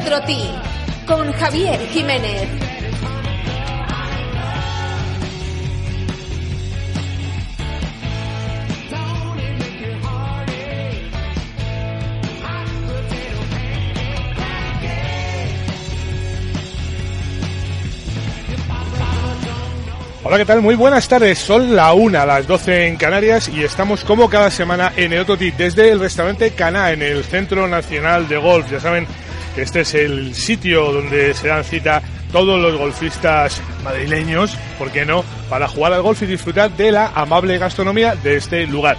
Otro ti, con Javier Jiménez. Hola, ¿qué tal? Muy buenas tardes. Son la una, las 12 en Canarias y estamos como cada semana en el otro ti desde el restaurante Caná en el Centro Nacional de Golf. Ya saben este es el sitio donde se dan cita todos los golfistas madrileños, ¿por qué no?, para jugar al golf y disfrutar de la amable gastronomía de este lugar.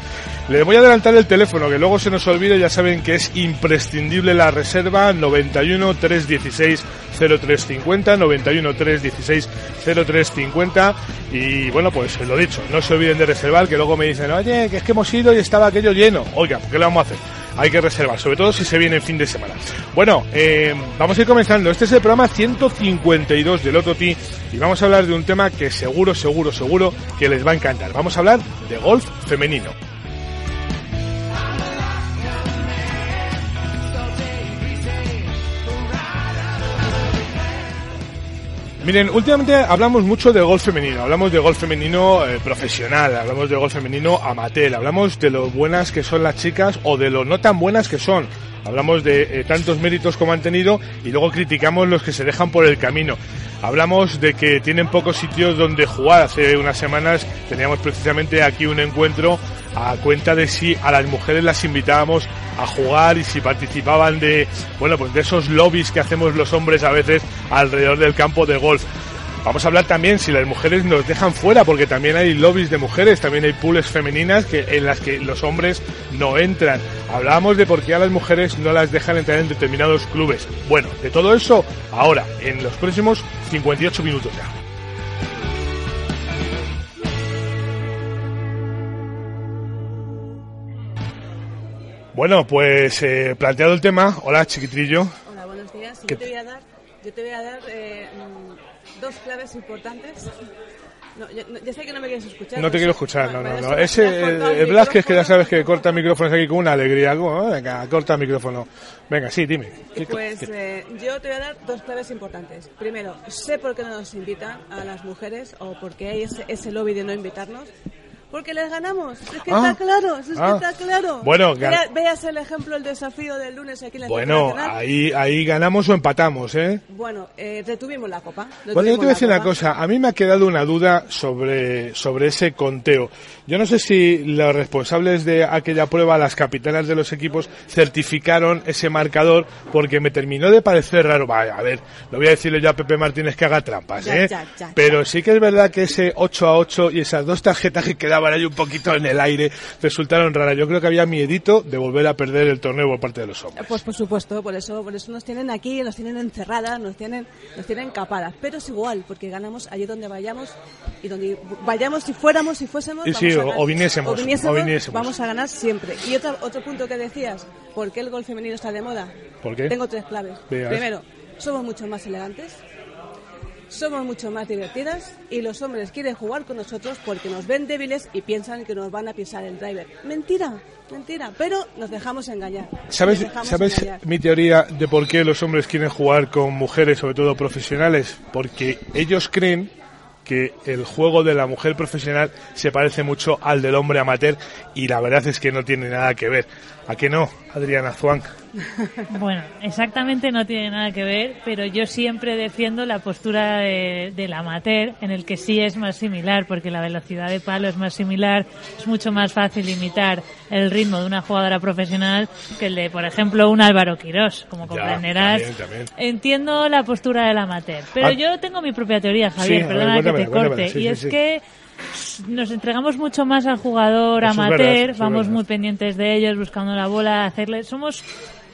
Les voy a adelantar el teléfono, que luego se nos olvide, ya saben que es imprescindible la reserva 91 316 0350, 91 316 0350 y bueno, pues lo dicho, no se olviden de reservar, que luego me dicen, oye, que es que hemos ido y estaba aquello lleno. Oiga, ¿qué le vamos a hacer? Hay que reservar, sobre todo si se viene en fin de semana. Bueno, eh, vamos a ir comenzando. Este es el programa 152 del Otro Ti y vamos a hablar de un tema que seguro, seguro, seguro que les va a encantar. Vamos a hablar de golf femenino. Miren, últimamente hablamos mucho de golf femenino, hablamos de golf femenino eh, profesional, hablamos de golf femenino amateur, hablamos de lo buenas que son las chicas o de lo no tan buenas que son. Hablamos de eh, tantos méritos como han tenido y luego criticamos los que se dejan por el camino. Hablamos de que tienen pocos sitios donde jugar. Hace unas semanas teníamos precisamente aquí un encuentro a cuenta de si a las mujeres las invitábamos a jugar y si participaban de, bueno, pues de esos lobbies que hacemos los hombres a veces alrededor del campo de golf. Vamos a hablar también si las mujeres nos dejan fuera, porque también hay lobbies de mujeres, también hay pools femeninas que, en las que los hombres no entran. Hablábamos de por qué a las mujeres no las dejan entrar en determinados clubes. Bueno, de todo eso ahora, en los próximos 58 minutos ya. Bueno, pues eh, planteado el tema, hola chiquitrillo. Hola, buenos días. ¿Qué Yo te voy a dar, yo te voy a dar eh, mm, dos claves importantes. No, yo, ya sé que no me quieres escuchar. No te quiero escuchar, no, no, no. es que Ese, el, Blasquez que ya sabes que corta micrófonos aquí con una alegría. como, "Ah, Venga, corta micrófono. Venga, sí, dime. ¿Qué- Pues eh, yo te voy a dar dos claves importantes. Primero, sé por qué no nos invitan a las mujeres o por qué hay ese, ese lobby de no invitarnos. Porque les ganamos. Es que Ah. está claro, es Ah. que está claro. Bueno, Vea- veas el ejemplo del desafío del lunes aquí en la Bueno, ahí, ahí ganamos o empatamos, ¿eh? Bueno, eh, retuvimos la copa. Bueno, yo te voy a decir una cosa. A mí me ha quedado una duda sobre, sobre ese conteo. Yo no sé si los responsables de aquella prueba, las capitanas de los equipos, certificaron ese marcador porque me terminó de parecer raro. Vaya, a ver, no voy a decirle yo a Pepe Martínez que haga trampas, Ya, ¿eh? ya, ya, Pero sí que es verdad que ese 8 a 8 y esas dos tarjetas que quedaban ahí un poquito en el aire resultaron raras. Yo creo que había miedito de volver a perder el torneo por parte de los hombres. Pues por supuesto, por eso, por eso nos tienen aquí, nos tienen encerradas, nos tienen, nos tienen capadas. Pero es igual, porque ganamos allí donde vayamos y donde vayamos, si fuéramos, si fuésemos, Y vamos sí, a o- ganar. o viniésemos, o viniésemos, o viniésemos. vamos a ganar siempre. Y otro, otro punto que decías, ¿por qué el gol femenino está de moda? ¿Por qué? Tengo tres claves. Veas. Primero, somos mucho más elegantes. Somos mucho más divertidas y los hombres quieren jugar con nosotros porque nos ven débiles y piensan que nos van a pisar el driver. Mentira, mentira, pero nos dejamos engañar. ¿Sabes, dejamos ¿sabes engañar. mi teoría de por qué los hombres quieren jugar con mujeres, sobre todo profesionales? Porque ellos creen que el juego de la mujer profesional se parece mucho al del hombre amateur y la verdad es que no tiene nada que ver. ¿A qué no, Adriana Zuan? Bueno, exactamente no tiene nada que ver, pero yo siempre defiendo la postura de, del amateur, en el que sí es más similar, porque la velocidad de palo es más similar, es mucho más fácil imitar el ritmo de una jugadora profesional que el de, por ejemplo, un Álvaro Quirós, como comprenderás. Entiendo la postura del amateur, pero ah. yo tengo mi propia teoría, Javier, perdona que te corte, y es que nos entregamos mucho más al jugador amateur, vamos muy pendientes de ellos, buscando la bola, hacerle, somos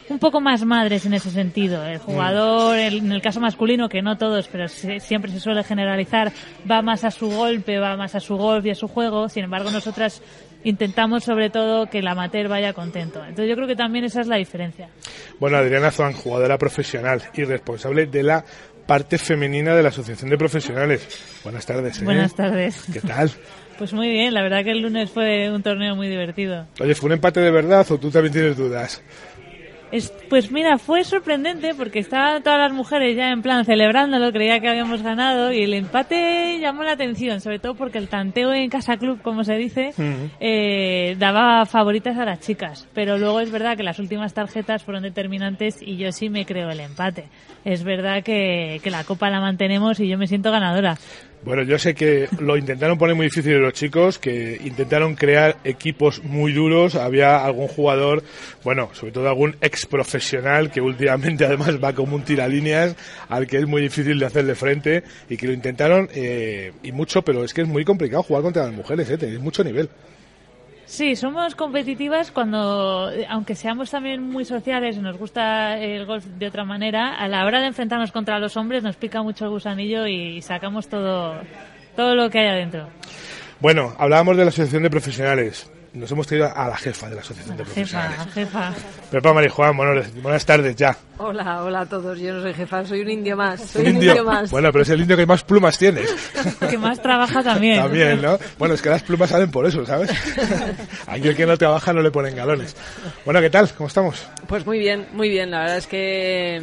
un poco más madres en ese sentido. El jugador, en el caso masculino, que no todos, pero siempre se suele generalizar, va más a su golpe, va más a su golf y a su juego. Sin embargo, nosotras intentamos sobre todo que el amateur vaya contento. Entonces yo creo que también esa es la diferencia. Bueno, Adriana Zuan, jugadora profesional y responsable de la parte femenina de la Asociación de Profesionales. Buenas tardes. ¿eh? Buenas tardes. ¿Qué tal? Pues muy bien, la verdad que el lunes fue un torneo muy divertido. Oye, ¿fue un empate de verdad o tú también tienes dudas? Pues mira, fue sorprendente porque estaban todas las mujeres ya en plan celebrándolo, creía que habíamos ganado y el empate llamó la atención, sobre todo porque el tanteo en Casa Club, como se dice, eh, daba favoritas a las chicas. Pero luego es verdad que las últimas tarjetas fueron determinantes y yo sí me creo el empate. Es verdad que, que la copa la mantenemos y yo me siento ganadora. Bueno, yo sé que lo intentaron poner muy difícil los chicos, que intentaron crear equipos muy duros. Había algún jugador, bueno, sobre todo algún ex profesional que últimamente además va como un tiralíneas al que es muy difícil de hacerle frente y que lo intentaron eh, y mucho, pero es que es muy complicado jugar contra las mujeres, ¿eh? tenéis mucho nivel. Sí, somos competitivas cuando, aunque seamos también muy sociales y nos gusta el golf de otra manera, a la hora de enfrentarnos contra los hombres nos pica mucho el gusanillo y sacamos todo, todo lo que hay adentro. Bueno, hablábamos de la Asociación de Profesionales nos hemos traído a la jefa de la Asociación de Profesionales. Jefa, jefa. Pepa Marijuán, buenas, buenas tardes ya. Hola, hola a todos. Yo no soy jefa, soy un indio más. Soy un, indio? más. Bueno, pero es el indio que más plumas tienes. que más trabaja también. También, ¿no? Bueno, es que las plumas salen por eso, ¿sabes? Aquí el que no trabaja no le ponen galones. Bueno, ¿qué tal? ¿Cómo estamos? Pues muy bien, muy bien. La verdad es que,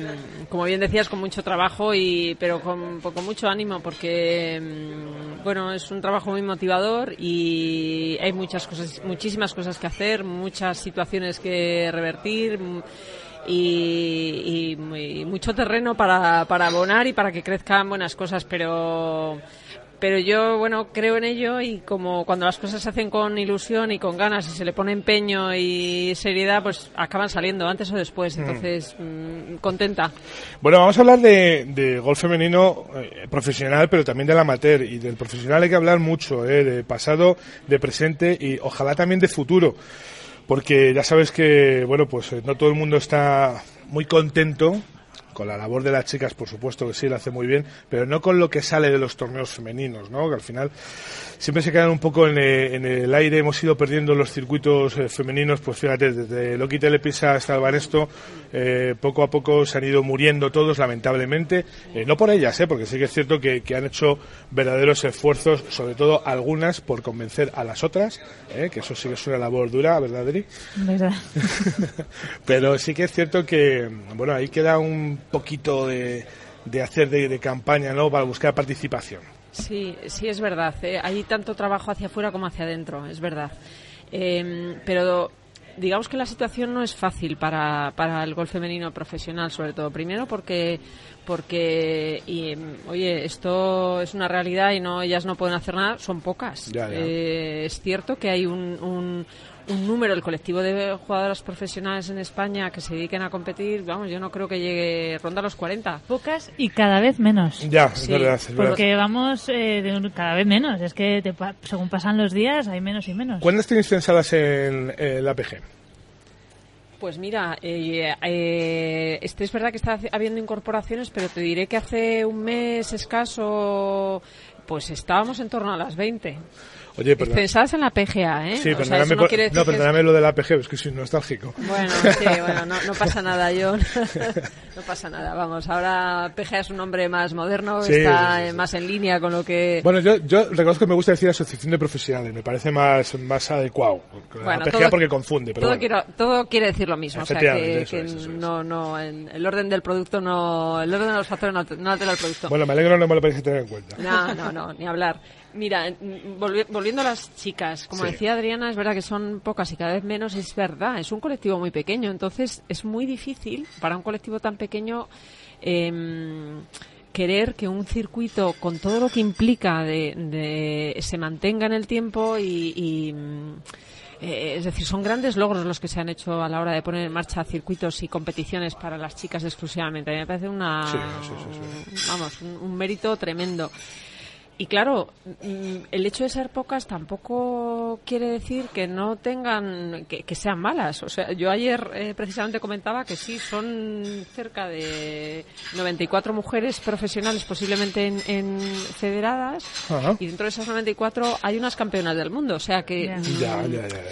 como bien decías, con mucho trabajo y pero con, con mucho ánimo porque, mm, bueno, es un trabajo muy motivador y hay muchas cosas, muchísimas cosas que hacer, muchas situaciones que revertir y, mucho terreno para, para abonar y para que crezcan buenas cosas, pero pero yo bueno creo en ello y como cuando las cosas se hacen con ilusión y con ganas y se le pone empeño y seriedad pues acaban saliendo antes o después. Mm. entonces mm, contenta. Bueno vamos a hablar de, de golf femenino eh, profesional pero también del amateur. Y del profesional hay que hablar mucho eh, de pasado de presente y ojalá también de futuro. Porque ya sabes que, bueno, pues eh, no todo el mundo está muy contento con la labor de las chicas, por supuesto que sí, lo hace muy bien, pero no con lo que sale de los torneos femeninos, ¿no? Que al final siempre se quedan un poco en, eh, el aire, hemos ido perdiendo los circuitos eh, femeninos, pues fíjate, desde Loki Telepisa hasta el Banesto, eh, poco a poco se han ido muriendo todos, lamentablemente, no por ellas, porque sí que es cierto que, han hecho verdaderos esfuerzos, sobre todo algunas, por convencer a las otras, que eso sí que es una labor dura, ¿verdad, Adri? Verdad. pero sí que es cierto que, bueno, ahí queda un poquito de, hacer de, campaña, ¿no?, para buscar participación. Sí, sí es verdad. ¿eh? Hay tanto trabajo hacia afuera como hacia adentro, es verdad. Em, pero digamos que la situación no es fácil para, para el golf femenino profesional, sobre todo. Primero porque, porque y, oye, esto es una realidad y no ellas no pueden hacer nada, son pocas. Eh, es cierto que hay un un número, el colectivo de jugadoras profesionales en España que se dediquen a competir, vamos, yo no creo que llegue ronda los 40. Pocas y cada vez menos. Ya, es verdad. porque vamos eh, de cada vez menos. Es que según pasan los días hay menos y menos. ¿Cuántas tienes pensadas en la PG? Pues mira, eh, eh, este es verdad que está habiendo incorporaciones, pero te diré que hace un mes escaso, pues estábamos en torno a las 20. Oye, perdón. Pensabas en la PGA, ¿eh? Sí, no, no perdóname lo de la PGA, es que soy nostálgico. Bueno, sí, bueno, no, no pasa nada, John. no pasa nada, vamos. Ahora PGA es un nombre más moderno, está más en línea con lo que... Bueno, yo, yo reconozco que me gusta decir asociación de profesionales, me parece más, más adecuado. Bueno, la PGA porque confunde, pero todo, quiero, todo quiere decir lo mismo, o sea, que, que no, no, en el orden del producto no, el orden de los factores no, altera el producto. Bueno, me alegro, no me lo parece tener en cuenta. No, no, No, ni hablar. Mira, volvi- volviendo a las chicas, como Sí. decía Adriana, es verdad que son pocas y cada vez menos, es verdad, es un colectivo muy pequeño, entonces es muy difícil para un colectivo tan pequeño em, querer que un circuito con todo lo que implica de, de- se mantenga en el tiempo y, y, mm, eh, es decir, son grandes logros los que se han hecho a la hora de poner en marcha circuitos y competiciones para las chicas exclusivamente. A mí me parece una, Sí, sí, sí, vamos, un, un mérito tremendo. Y claro, mm, el hecho de ser pocas tampoco quiere decir que no tengan, que, que sean malas. O sea, yo ayer eh, precisamente comentaba que sí, son cerca de 94 mujeres profesionales posiblemente en, en federadas Ajá. y dentro de esas 94 hay unas campeonas del mundo. O sea que Ya. mm, Ya, ya, ya, ya.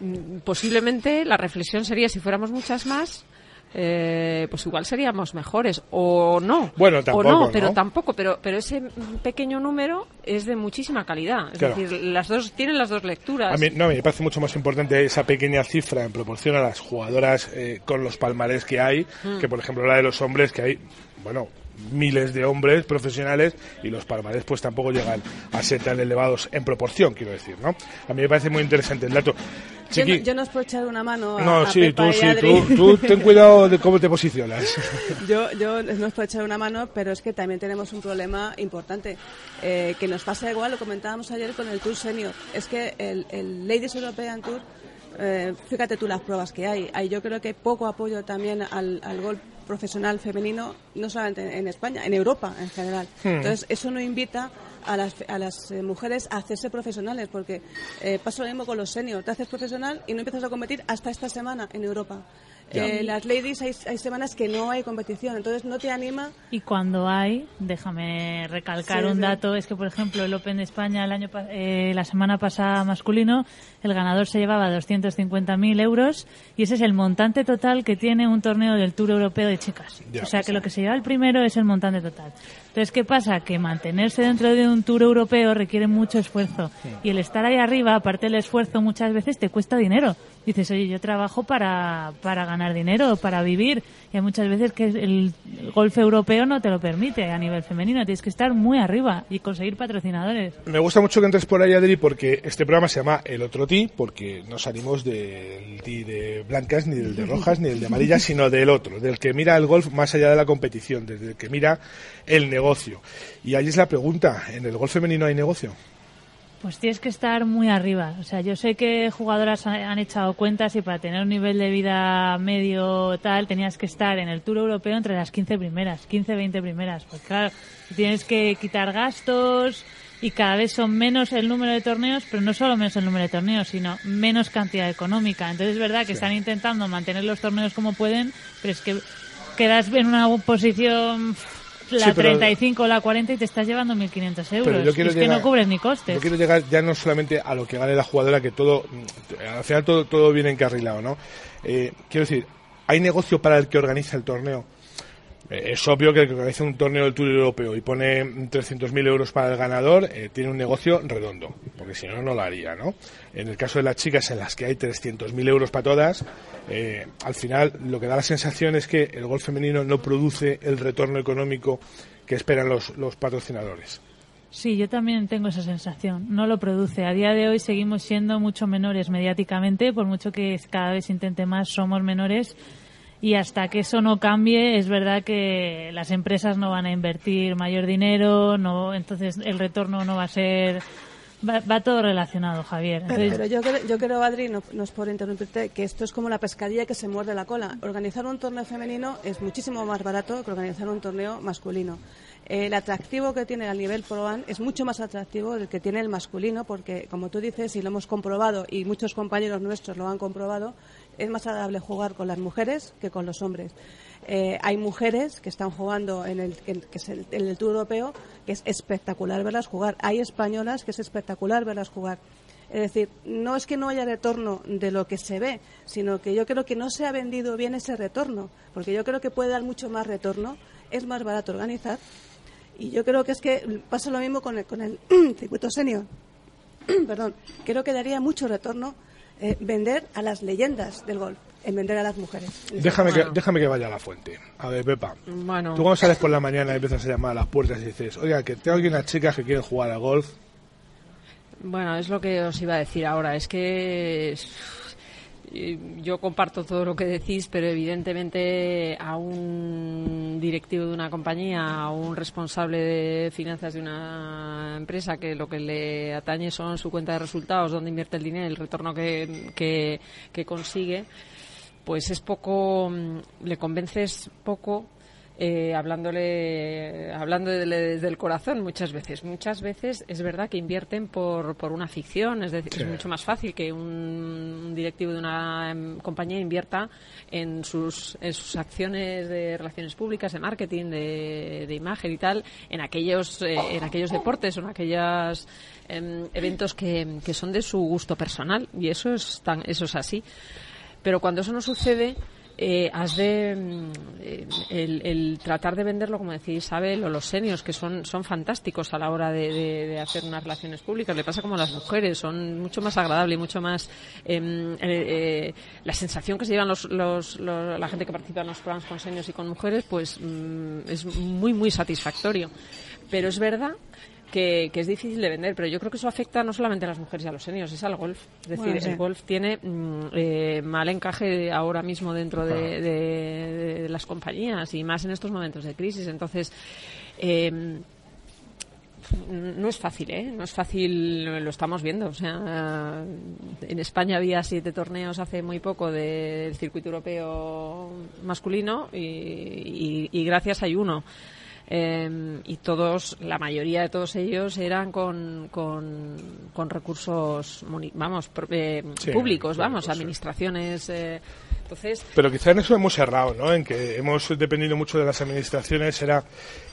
mm, posiblemente la reflexión sería si fuéramos muchas más eh, pues igual seríamos mejores o no Bueno, o tampoco, no ¿no? pero tampoco pero pero ese pequeño número es de muchísima calidad es Claro. decir las dos tienen las dos lecturas A mí, no, me parece mucho más importante esa pequeña cifra en proporción a las jugadoras eh, con los palmarés que hay, Mm. que por ejemplo la de los hombres, que hay, bueno, miles de hombres profesionales y los palmarés pues tampoco llegan a ser tan elevados en proporción, quiero decir, ¿no? A mí me parece muy interesante el dato. Yo no, yo no os puedo echar una mano a, no, a sí, Pepa tú y sí, Adri. tú, tú ten cuidado de cómo te posicionas. Yo, yo no os puedo echar una mano, pero es que también tenemos un problema importante. eh, que nos pasa igual, lo comentábamos ayer con el Tour Senior. Es que el, el Ladies European Tour, eh, fíjate tú las pruebas que hay. hay. Yo creo que hay poco apoyo también al, al golf profesional femenino, no solamente en España, en Europa en general. Entonces, eso no invita a las, a las eh, mujeres a hacerse profesionales, porque eh, pasa lo mismo con los seniors. Te haces profesional y no empiezas a competir hasta esta semana en Europa. Eh, las ladies hay, hay semanas que no hay competición, entonces no te anima. Y cuando hay, déjame recalcar Sí, un sí. dato, es que por ejemplo el Open de España el año eh, la semana pasada masculino, el ganador se llevaba 250.000 euros y ese es el montante total que tiene un torneo del Tour Europeo de chicas. Ya. o sea que lo que se lleva el primero es el montante total. Entonces, ¿qué pasa? Que mantenerse dentro de un Tour Europeo requiere mucho esfuerzo y el estar ahí arriba, aparte del esfuerzo, muchas veces te cuesta dinero. Dices, oye, yo trabajo para, para ganar dinero, para vivir. Y hay muchas veces que el, el golf europeo no te lo permite a nivel femenino. Tienes que estar muy arriba y conseguir patrocinadores. Me gusta mucho que entres por ahí, Adri, porque este programa se llama El Otro Ti, porque no salimos del ti de blancas, ni del de rojas, ni del de amarillas, sino del otro, del que mira el golf más allá de la competición, desde el que mira el negocio. Y ahí es la pregunta, ¿en el golf femenino hay negocio? Pues tienes que estar muy arriba. O sea, yo sé que jugadoras ha- han echado cuentas y para tener un nivel de vida medio tal tenías que estar en el Tour Europeo entre las 15 primeras, 15, 20 primeras. Pues claro, tienes que quitar gastos y cada vez son menos el número de torneos, pero no solo menos el número de torneos, sino menos cantidad económica. Entonces es verdad que están intentando mantener los torneos como pueden, pero es que quedas en una posición la Sí, pero- 35 o la 40 y te estás llevando 1.500 euros. Yo Y es que no cubres ni costes. Yo quiero llegar ya no solamente a lo que gane la jugadora, que todo, al final todo, todo viene encarrilado, ¿no? Eh, quiero decir, ¿hay negocio para el que organiza el torneo? Eh, es obvio que el que organiza un torneo del Tour Europeo y pone mm, 300.000 euros para el ganador, eh, tiene un negocio redondo, porque si no, no lo haría, ¿no? En el caso de las chicas en las que hay 300.000 euros para todas, eh, al final lo que da la sensación es que el golf femenino no produce el retorno económico que esperan los, los patrocinadores. Sí, yo también tengo esa sensación. No lo produce. A día de hoy seguimos siendo mucho menores mediáticamente, por mucho que cada vez intente más, somos menores. Y hasta que eso no cambie, es verdad que las empresas no van a invertir mayor dinero, no, entonces el retorno no va a ser. Va, va todo relacionado, Javier. Pero, Entonces, pero yo, creo- yo creo, Adri, no, no es por interrumpirte, que esto es como la pescadilla que se muerde la cola. Organizar un torneo femenino es muchísimo más barato que organizar un torneo masculino. El atractivo que tiene al nivel Pro Am es mucho más atractivo del que tiene el masculino, porque, como tú dices, y lo hemos comprobado, y muchos compañeros nuestros lo han comprobado, es más agradable jugar con las mujeres que con los hombres. Eh, hay mujeres que están jugando en el, que es el, en el Tour Europeo, que es espectacular verlas jugar. Hay españolas que es espectacular verlas jugar. Es decir, no es que no haya retorno de lo que se ve, sino que yo creo que no se ha vendido bien ese retorno, porque yo creo que puede dar mucho más retorno, es más barato organizar, y yo creo que es que pasa lo mismo con el, con el circuito senior. Perdón, creo que daría mucho retorno eh, vender a las leyendas del golf. en vender a las mujeres. Déjame que, Bueno. déjame que vaya a la fuente. A ver, Pepa. Bueno, Tú cuando sales por la mañana y empiezas a llamar a las puertas y dices, oiga, que tengo aquí unas chicas que quieren jugar a golf. Bueno, es lo que os iba a decir ahora. Es que yo comparto todo lo que decís, pero evidentemente a un directivo de una compañía, a un responsable de finanzas de una empresa que lo que le atañe son su cuenta de resultados, dónde invierte el dinero, el retorno que, que, que consigue, pues es poco, mm, le convences poco eh, hablándole, hablándole desde el corazón muchas veces. Muchas veces es verdad que invierten por, por una ficción, es decir, es mucho más fácil que un directivo de una em, compañía invierta en sus, en sus acciones de relaciones públicas, de marketing, de, de imagen y tal, en aquellos, eh, en aquellos deportes o en aquellos eventos que, que son de su gusto personal y eso es, tan, eso es así. Pero cuando eso no sucede, eh, has de mm, el, tratar de venderlo, como decía Isabel, o los seniors, que son, son fantásticos a la hora de, hacer unas relaciones públicas. Le pasa como a las mujeres, son mucho más agradables y mucho más. em, eh, eh, la sensación que se llevan los, los- los- la gente que participa en los programas con seniors y con mujeres, pues mm, es muy, muy satisfactorio. Pero es verdad que, que es difícil de vender, pero yo creo que eso afecta no solamente a las mujeres y a los seniors, es al golf. Es decir, Bueno, sí. el golf tiene mm, eh, mal encaje ahora mismo dentro de, de- de las compañías y más en estos momentos de crisis. Entonces, eh, no es fácil, ¿eh? No es fácil, lo estamos viendo. O sea, en España había siete torneos hace muy poco del circuito europeo masculino y, y- y gracias hay uno. Eh, y todos, la mayoría de todos ellos eran con, con, con recursos, vamos, pro- eh, Sí, públicos, vamos, sí. administraciones. eh, entonces, Pero quizá en eso hemos errado, ¿no? En que hemos dependido mucho de las administraciones. Era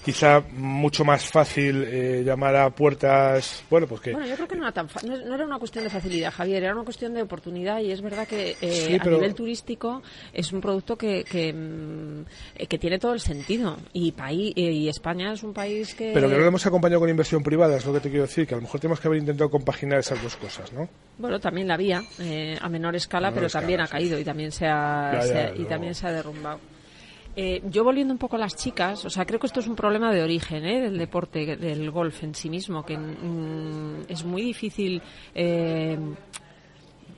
quizá mucho más fácil eh, llamar a puertas. Bueno, pues que. Bueno, yo creo que no era, tan fa- no, no era una cuestión de facilidad, Javier, era una cuestión de oportunidad y es verdad que eh, Sí, pero- a nivel turístico es un producto que, que, mm, que tiene todo el sentido y, paí- eh, y España es un país que... Pero que no lo hemos acompañado con inversión privada, es lo que te quiero decir, que a lo mejor tenemos que haber intentado compaginar esas dos cosas, ¿no? Bueno, también la había eh, a menor escala, A menor pero escala, también ha caído y también se ha, Ya, ya, se ha- desde y luego. también se ha derrumbado. Eh, yo volviendo un poco a las chicas, o sea, creo que esto es un problema de origen ¿eh? del deporte, del golf en sí mismo, que mm, es muy difícil. eh,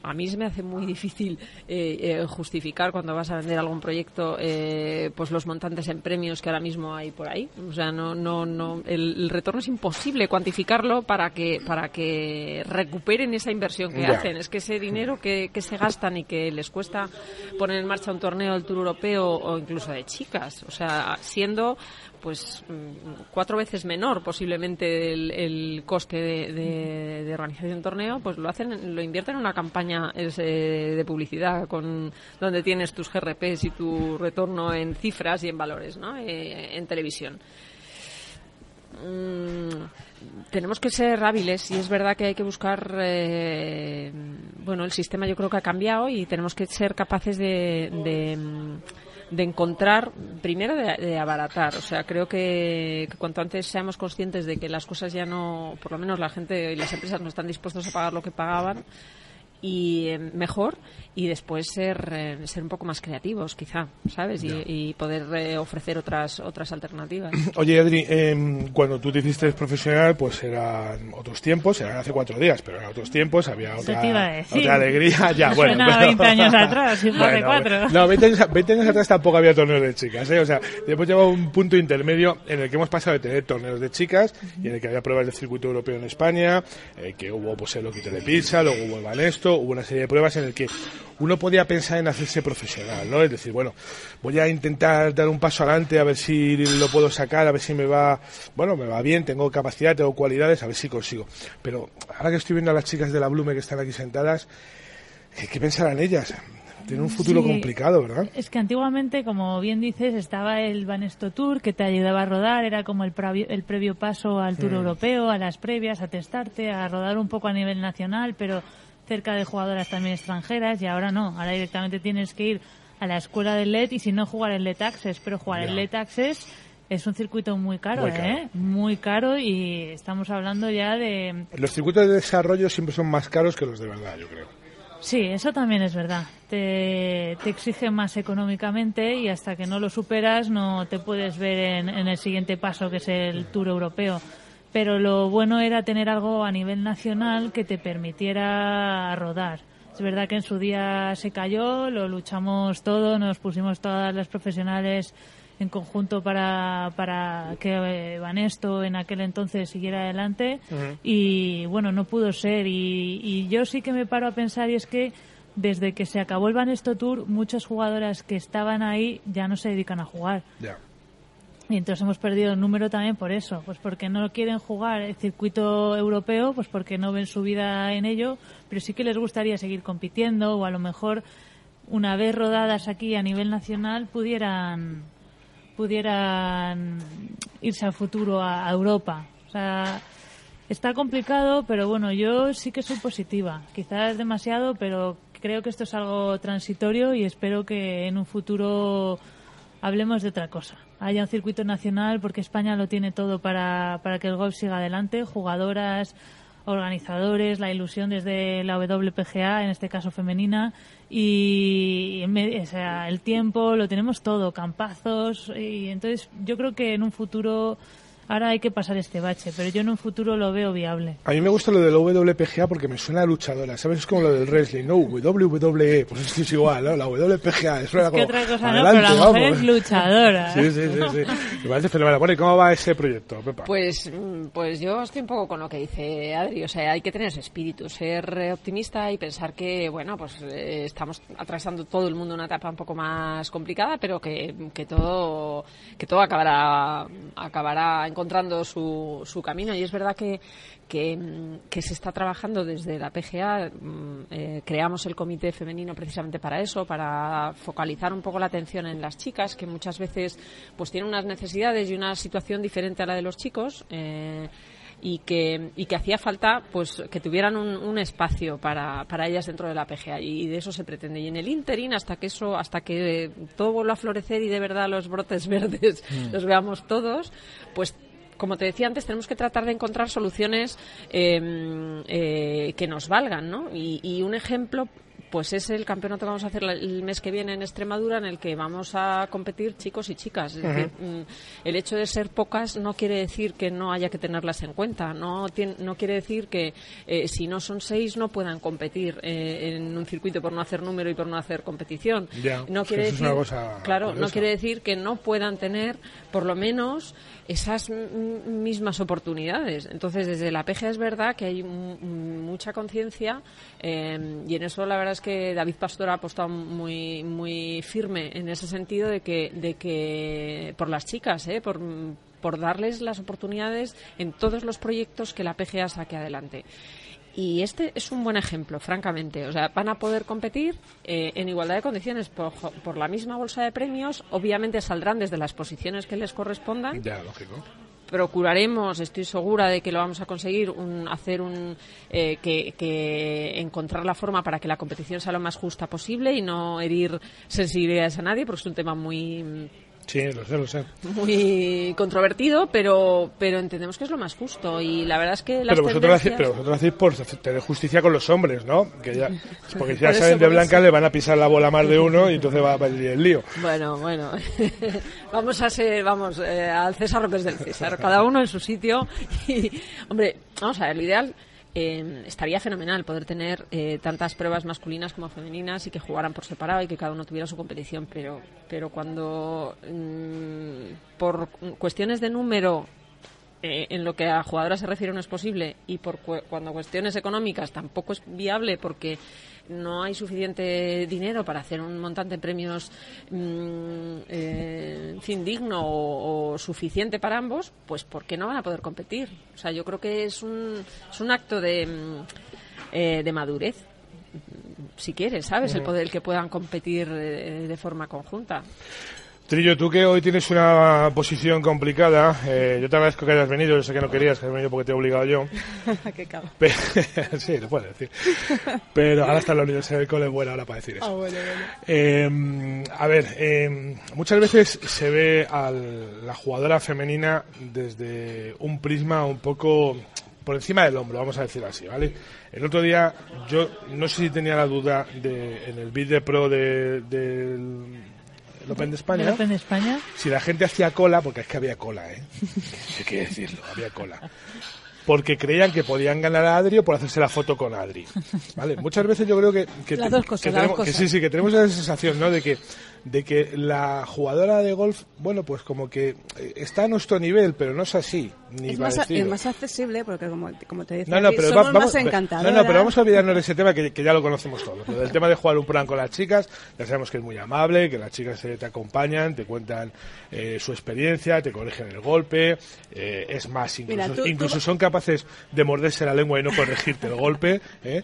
a mí se me hace muy difícil eh, eh, justificar cuando vas a vender algún proyecto eh, pues los montantes en premios que ahora mismo hay por ahí o sea no no no el, el retorno es imposible cuantificarlo para que para que recuperen esa inversión que Ya. hacen es que ese dinero que, que se gastan y que les cuesta poner en marcha un torneo del Tour Europeo o incluso de chicas o sea siendo pues mm, cuatro veces menor posiblemente el, coste de, de- de organización torneo, pues lo hacen, lo invierten en una campaña eh, de publicidad con donde tienes tus GRPs y tu retorno en cifras y en valores, ¿no? Eh, en televisión. Mm, tenemos que ser hábiles y es verdad que hay que buscar eh, bueno el sistema yo creo que ha cambiado y tenemos que ser capaces de, de, mm, de encontrar primero de, de abaratar. O sea creo que, que cuanto antes seamos conscientes de que las cosas ya no por lo menos la gente y las empresas no están dispuestos a pagar lo que pagaban y eh, mejor y después ser eh, ser un poco más creativos quizá sabes y, y poder eh, ofrecer otras otras alternativas Oye, Adri, em, cuando tú te hiciste profesional, pues eran otros tiempos, eran hace cuatro días, pero eran otros tiempos, había otra, otra alegría. Ya, bueno, Suena pero- 20 años atrás, cuatro. No, 20 años, 20 años atrás tampoco había torneos de chicas, ¿eh? O sea, hemos llegado a un punto intermedio en el que hemos pasado de tener torneos de chicas y en el que había pruebas del circuito europeo en España, eh, que hubo pues el Loquito de Pizza, luego hubo el Banesto, hubo una serie de pruebas en el que uno podía pensar en hacerse profesional, ¿no? Es decir, bueno, voy a intentar dar un paso adelante a ver si lo puedo sacar, a ver si me va, bueno, me va bien, tengo capacidad, tengo cualidades, a ver si consigo. Pero ahora que estoy viendo a las chicas de la Blume que están aquí sentadas, ¿qué, qué pensarán ellas? Tienen un futuro Sí. complicado, ¿verdad? Es que antiguamente, como bien dices, estaba el Banesto Tour que te ayudaba a rodar, era como el, previo- el previo paso al Tour Europeo, a las previas, a testarte, a rodar un poco a nivel nacional, pero cerca de jugadoras también extranjeras, y ahora no, ahora directamente tienes que ir a la escuela del LED y si no jugar el LED Access, pero jugar Ya. el LED Access es un circuito muy caro, Muy caro. ¿eh? Muy caro y estamos hablando ya de... Los circuitos de desarrollo siempre son más caros que los de verdad, yo creo. Sí, eso también es verdad. Te, te exige más económicamente y hasta que no lo superas no te puedes ver en, en el siguiente paso que es el Tour Europeo. Pero lo bueno era tener algo a nivel nacional que te permitiera rodar. Es verdad que en su día se cayó, lo luchamos todo, nos pusimos todas las profesionales en conjunto para, para que eh, Vanesto en aquel entonces siguiera adelante y bueno, no pudo ser y, y yo sí que me paro a pensar y es que desde que se acabó el Banesto Tour muchas jugadoras que estaban ahí ya no se dedican a jugar. Y entonces hemos perdido el número también por eso, pues porque no quieren jugar el circuito europeo, pues porque no ven su vida en ello, pero sí que les gustaría seguir compitiendo o a lo mejor una vez rodadas aquí a nivel nacional pudieran pudieran irse al futuro a, a Europa. O sea, está complicado, pero bueno, yo sí que soy positiva. Quizás demasiado, pero creo que esto es algo transitorio y espero que en un futuro hablemos de otra cosa. Haya un circuito nacional porque España lo tiene todo para, para que el golf siga adelante. Jugadoras, organizadores, la ilusión desde la WPGA, en este caso femenina, y o sea, el tiempo, lo tenemos todo, campazos, y entonces yo creo que en un futuro, ahora hay que pasar este bache, pero yo en un futuro lo veo viable. A mí me gusta lo del WPGA porque me suena a luchadora, ¿sabes? Es como lo del wrestling, ¿no? WWE, pues esto es igual, ¿no? La WPGA, suena Es que como, otra cosa no, adelante, pero la mujer vamos. es luchadora. Sí, sí, sí, sí. Me parece fenomenal. Bueno, ¿y cómo va ese proyecto, Pepa? Pues, mm, pues yo estoy un poco con lo que dice Adri. O sea, hay que tener ese espíritu, ser optimista y pensar que, bueno, pues eh, estamos atravesando todo el mundo una etapa un poco más complicada, pero que, que todo, que todo acabará, acabará encontrando su, su camino. Y es verdad que, que, mm, que se está trabajando desde la PGA. mm, eh, creamos el comité femenino precisamente para eso, para focalizar un poco la atención en las chicas, que muchas veces pues tienen unas necesidades y una situación diferente a la de los chicos. eh, y que, y que hacía falta pues que tuvieran un, un espacio para, para ellas dentro de la PGA y de eso se pretende y en el interín hasta que eso hasta que todo vuelva a florecer y de verdad los brotes verdes los veamos todos pues como te decía antes, tenemos que tratar de encontrar soluciones eh, eh, que nos valgan, ¿no? Y, y un ejemplo, pues es el campeonato que vamos a hacer el mes que viene en Extremadura, en el que vamos a competir chicos y chicas. Es decir, mm, el hecho de ser pocas no quiere decir que no haya que tenerlas en cuenta. No, tien- no quiere decir que eh, si no son seis no puedan competir eh, en un circuito por no hacer número y por no hacer competición. Ya, no quiere decir, claro, no quiere decir que no puedan tener por lo menos esas mismas oportunidades. Entonces, desde la PGA es verdad que hay mucha conciencia eh, y en eso la verdad es que David Pastor ha apostado muy muy firme en ese sentido de que de que por las chicas, ¿eh? por por darles las oportunidades en todos los proyectos que la PGA saque adelante. Y este es un buen ejemplo, francamente. O sea, van a poder competir eh, en igualdad de condiciones por, por la misma bolsa de premios. Obviamente saldrán desde las posiciones que les correspondan. Ya, lógico. Procuraremos, estoy segura de que lo vamos a conseguir, un, hacer un eh, que, que encontrar la forma para que la competición sea lo más justa posible y no herir sensibilidades a nadie, porque es un tema muy Sí, lo sé, lo sé. muy controvertido, pero pero entendemos que es lo más justo y la verdad es que las Pero vosotros, lo hacéis, tendencias- pero vosotros lo hacéis por tener justicia con los hombres, ¿no? Que ya, porque si ya Por saben de blanca eso. le van a pisar la bola más de uno y entonces va a venir el lío. Bueno, bueno, vamos a ser, vamos, eh, al César lo que es del César, cada uno en su sitio. Y, hombre, vamos a ver, lo ideal eh, estaría fenomenal poder tener eh, tantas pruebas masculinas como femeninas y que jugaran por separado y que cada uno tuviera su competición, pero, pero cuando mm, por cuestiones de número eh, en lo que a jugadoras se refiere no es posible y por cu- cuando cuestiones económicas tampoco es viable porque no hay suficiente dinero para hacer un montante de premios mm, eh, en fin digno o, o suficiente para ambos pues ¿por qué no van a poder competir? O sea yo creo que es un, es un acto de, mm, eh, de madurez si quieres, ¿sabes? El poder el que puedan competir eh, de forma conjunta. Trillo, tú que hoy tienes una posición complicada, eh, yo te agradezco que hayas venido, yo sé que no querías, que has venido porque te he obligado yo. Qué cabrón. Pe- sí, lo puedes decir. Pero ahora está en la Universidad del Cole buena ahora para decir eso. Ah, bueno, bueno. Eh, a ver, eh, muchas veces se ve a la jugadora femenina desde un prisma un poco por encima del hombro, vamos a decir así, ¿vale? El otro día yo no sé si tenía la duda de en el vídeo pro de, del el Open de España, ¿El Open de España? si la gente hacía cola, porque es que había cola, ¿eh? Hay que decirlo, había cola. Porque creían que podían ganar a Adri o por hacerse la foto con Adri. ¿Vale? Muchas veces yo creo que, que, Las dos cosas, que las tenemos, que sí, sí, que tenemos esa sensación, ¿no? De que, de que la jugadora de golf, bueno, pues como que eh, está a nuestro nivel, pero no es así, ni Es más, es más accesible porque, como, como te decía, No, no, pero somos va- vamos, más no, no, pero vamos a olvidarnos de ese tema que, que ya lo conocemos todos. Del tema de jugar un plan con las chicas, ya sabemos que es muy amable, que las chicas eh, te acompañan, te cuentan eh, su experiencia, te corrigen el golpe, eh, es más, incluso, Mira, tú- tú- incluso son capaces de morderse la lengua y no corregirte el golpe, ¿eh?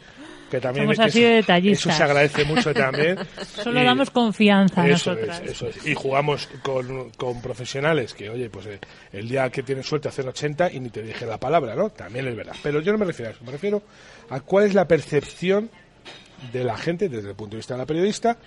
Que también Somos que así eso- de detallistas. Eso se agradece mucho también. Solo Y- damos confianza a eso nosotras. es, eso es. Y jugamos con, con profesionales que, oye, pues eh, el día que tienen suerte hacen 80 y ni te dije la palabra, ¿no? También es verdad. Pero yo no me refiero a eso, me refiero a cuál es la percepción de la gente, desde el punto de vista de la periodista,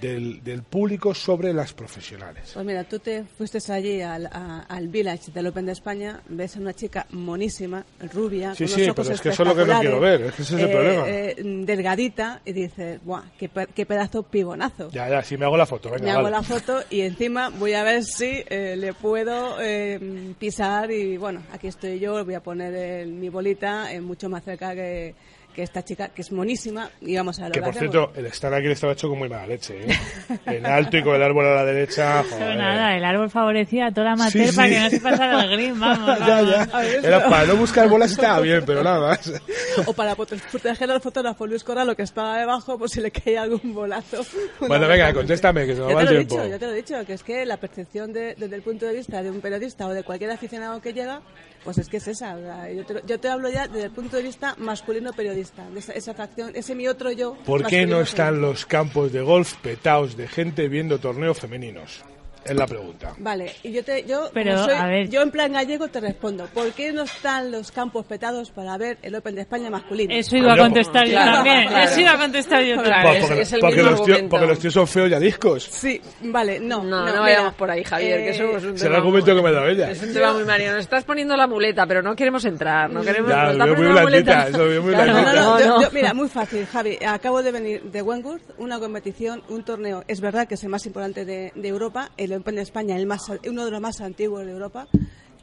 del, del público sobre las profesionales. Pues mira, tú te fuiste allí al, a- al Village del Open de España, ves a una chica monísima, rubia, Sí, con sí, unos ojos pero es que eso es lo que no quiero ver, es que ese es el eh, problema. eh, delgadita, y dices, ¡buah, qué, qué pedazo pibonazo! Ya, ya, si me hago la foto, venga, Me hago la foto y encima voy a ver si eh, le puedo eh, pisar y bueno, aquí estoy yo, voy a poner el- mi bolita eh, mucho más cerca que, que esta chica, que es monísima y vamos a ver Que lo por cierto, el estar aquí estaba hecho con muy mala leche, ¿eh? En alto y con el árbol a la derecha, Pero joder. nada, el árbol favorecía a toda amateur Sí, para sí. que no se pasara el green, vamos. ya, vamos. ya. A ver, Era para no buscar bolas estaba bien, pero nada más. O para prote- proteger al fotógrafo Luis Corralo que estaba debajo por si le caía algún bolazo. Bueno, venga, contéstame, que se Ya va el lo tiempo. dicho, ya te lo he dicho, que es que la percepción de- desde el punto de vista de un periodista o de cualquier aficionado que llega, pues es que es esa. yo, te, lo- yo te hablo ya desde el punto de vista masculino periodista, de esa, esa facción, ese mi otro yo. ¿Por qué no están los campos de golf petados de gente viendo torneos femeninos? Es la pregunta. Vale, y yo te, yo, Pero, soy- a ver. yo en plan gallego te respondo, ¿por qué no están los campos petados para ver el Open de España masculino? Eso iba a contestar yo claro, también. claro. Eso iba a contestar yo Claro, también. es- porque, es el porque mismo los tíos, porque los tíos son feos y adiscos. Sí, vale, no. No, no, mira, vayamos por ahí, Javier, que eh, eso es un Es el tema argumento muy- que me ha dado ella. Es un tema muy mario. Nos estás poniendo la muleta, pero no queremos entrar. No queremos. Ya, nos lo estás veo muy blandita, muleta. eso muy Claro, No, no, blandita. no, no, yo- no. yo- mira, muy fácil, Javi. Acabo de venir de Wentworth, una competición, un torneo. Es verdad que es el más importante de, de Europa, el De España, el más, uno de los más antiguos de Europa.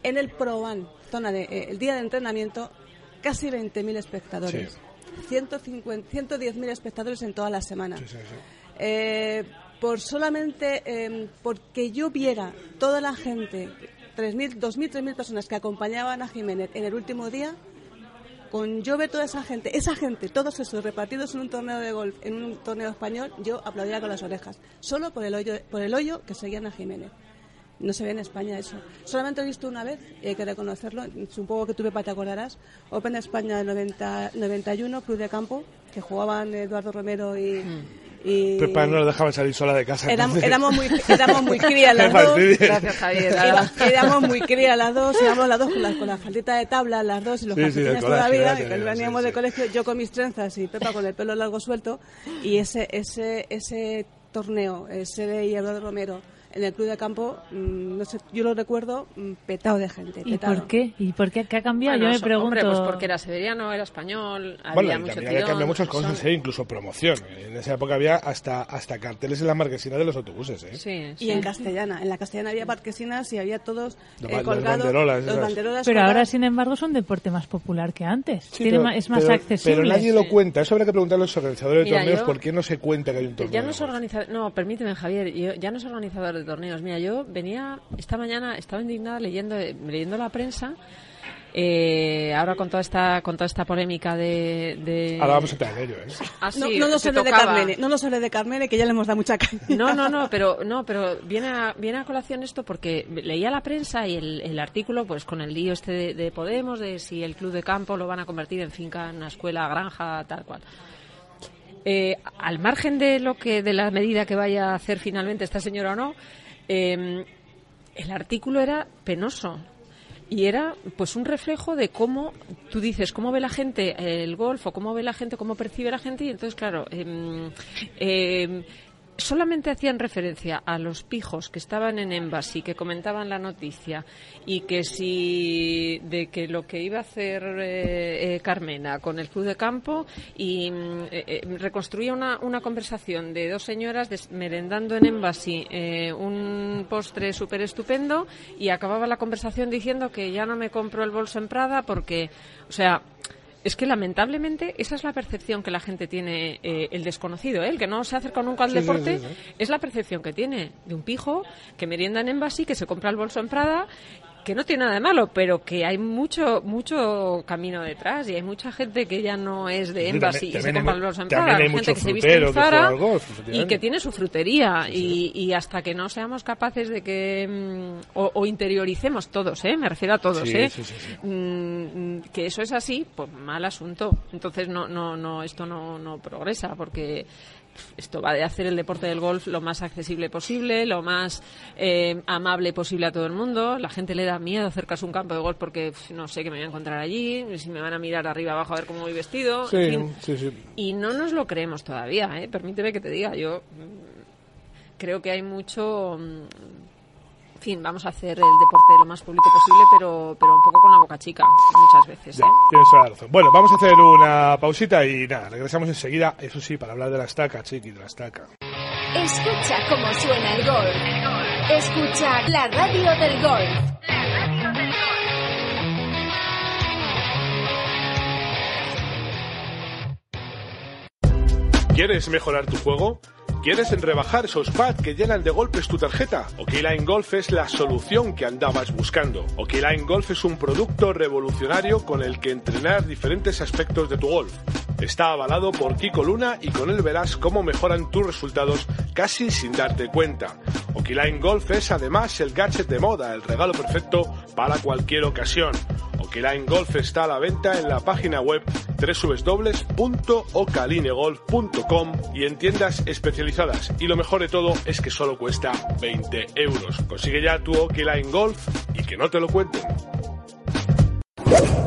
En el Proban, zona de, eh, el día de entrenamiento, casi 20.000 espectadores. 150, 110.000 espectadores en toda la semana. Sí, sí, sí. Eh, por solamente eh, porque yo viera toda la gente, 3.000, 2.000, 3.000 personas que acompañaban a Jiménez en el último día, con yo ver toda esa gente, esa gente, todos esos repartidos en un torneo de golf, en un torneo español, yo aplaudía con las orejas, solo por el hoyo, por el hoyo que seguían a Jiménez. No se ve en España eso. Solamente he visto una vez, y hay que reconocerlo, supongo que tú, Pepa, te acordarás, Open España del 90, 91, Club de Campo, que jugaban Eduardo Romero y... y- Pepa no lo dejaban salir sola de casa. Éramos, muy, éramos muy crías las dos. Gracias, Javier. la éramos muy crías las dos, íbamos las dos con la, con la faldita de tabla, las dos y los Sí, calcetines colegio, todavía, ya que veníamos sí, de colegio, yo con mis trenzas y Pepa con el pelo largo suelto, y ese, ese, ese torneo, ese de Eduardo Romero en el club de campo, mm, no sé, yo lo recuerdo mm, petado de gente. ¿Y por qué? ¿Y por qué? ¿Qué ha cambiado? Bueno, Yo me pregunto. Hombre, pues porque era severiano, era español, Bueno, había y mucho había cambiado muchas cosas, son- ¿eh? incluso promoción. En esa época había hasta, hasta carteles en la marquesina de los autobuses. ¿eh? Sí, Y sí. en castellana, en la castellana había parquesinas y había todos Los eh, las colgados. banderolas los banderolas Pero ahora, sin embargo, es un deporte más popular que antes. Sí, Tiene pero- ma- es más pero- accesible. Pero nadie lo cuenta. Eso habrá que preguntar a los organizadores de Mira, torneos yo- por qué no se cuenta que hay un torneo. Ya no es organizador, no, permíteme Javier, yo ya no es organizador de torneos. Mira, yo venía esta mañana, estaba indignada leyendo leyendo la prensa. eh, ahora con toda esta con toda esta polémica de, de... Ahora vamos a entrar en ello, ¿eh? Ah, No, sí, no nos hable de. Carmene, no nos hable de Carmene, que ya le hemos dado mucha caña. No, no, no, pero no, pero viene a, viene a colación esto porque leía la prensa y el, el artículo, pues con el lío este de, de Podemos, de si el club de campo lo van a convertir en finca, en una escuela, granja, tal cual. Eh, al margen de lo que de la medida que vaya a hacer finalmente esta señora o no, eh, el artículo era penoso y era pues un reflejo de cómo tú dices cómo ve la gente el golf cómo ve la gente cómo percibe la gente y entonces claro em, em, solamente hacían referencia a los pijos que estaban en Embassy, que comentaban la noticia, y que si de que lo que iba a hacer eh, eh, Carmena con el club de campo y mm, eh, reconstruía una, una, conversación de dos señoras merendando en Embassy un postre súper estupendo y acababa la conversación diciendo que ya no me compro el bolso en Prada porque, o sea, es que lamentablemente esa es la percepción que la gente tiene, eh, el desconocido, ¿eh? el que no se acerca nunca al deporte, es la percepción que tiene de un pijo que merienda en Envasi, que se compra el bolso en Prada que no tiene nada de malo, pero que hay mucho mucho camino detrás y hay mucha gente que ya no es de Embassy y se compra los gente que se viste en Zara y que tiene su frutería y, hasta que no seamos capaces de que mm, o, interioricemos todos, ¿eh? me refiero a todos, ¿eh? Mm, que eso es así, pues mal asunto. Entonces no no no esto no no progresa porque esto va de hacer el deporte del golf lo más accesible posible, lo más eh, amable posible a todo el mundo. La gente le da miedo acercarse a un campo de golf porque no sé qué me voy a encontrar allí, si me van a mirar arriba abajo a ver cómo voy vestido. Y no nos lo creemos todavía, ¿eh? permíteme que te diga, yo mm, creo que hay mucho mm, en fin, vamos a hacer el deporte lo más público posible, pero, pero un poco con la boca chica, muchas veces. ¿eh? tienes toda la razón. Bueno, vamos a hacer una pausita y nada, regresamos enseguida, eso sí, para hablar de la estaca, chiqui, de la estaca. Escucha cómo suena el golf. Escucha la radio del golf. ¿Quieres mejorar tu juego? ¿Quieres rebajar esos pads que llenan de golpes tu tarjeta? Okiline Golf es la solución que andabas buscando. Okiline Golf es un producto revolucionario con el que entrenar diferentes aspectos de tu golf. Está avalado por Kiko Luna y con él verás cómo mejoran tus resultados casi sin darte cuenta. Okiline Golf es además el gadget de moda, el regalo perfecto para cualquier ocasión. Okiline Golf está a la venta en la página web www.ocalinegolf.com y en tiendas especializadas. Y lo mejor de todo es que solo cuesta 20 euros. Consigue ya tu Okiline Golf y que no te lo cuenten.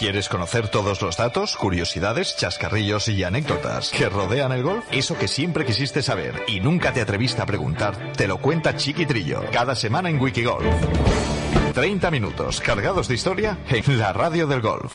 ¿Quieres conocer todos los datos, curiosidades, chascarrillos y anécdotas que rodean el golf? Eso que siempre quisiste saber y nunca te atreviste a preguntar, te lo cuenta Chiquitrillo cada semana en Wikigolf. 30 minutos cargados de historia en la radio del golf.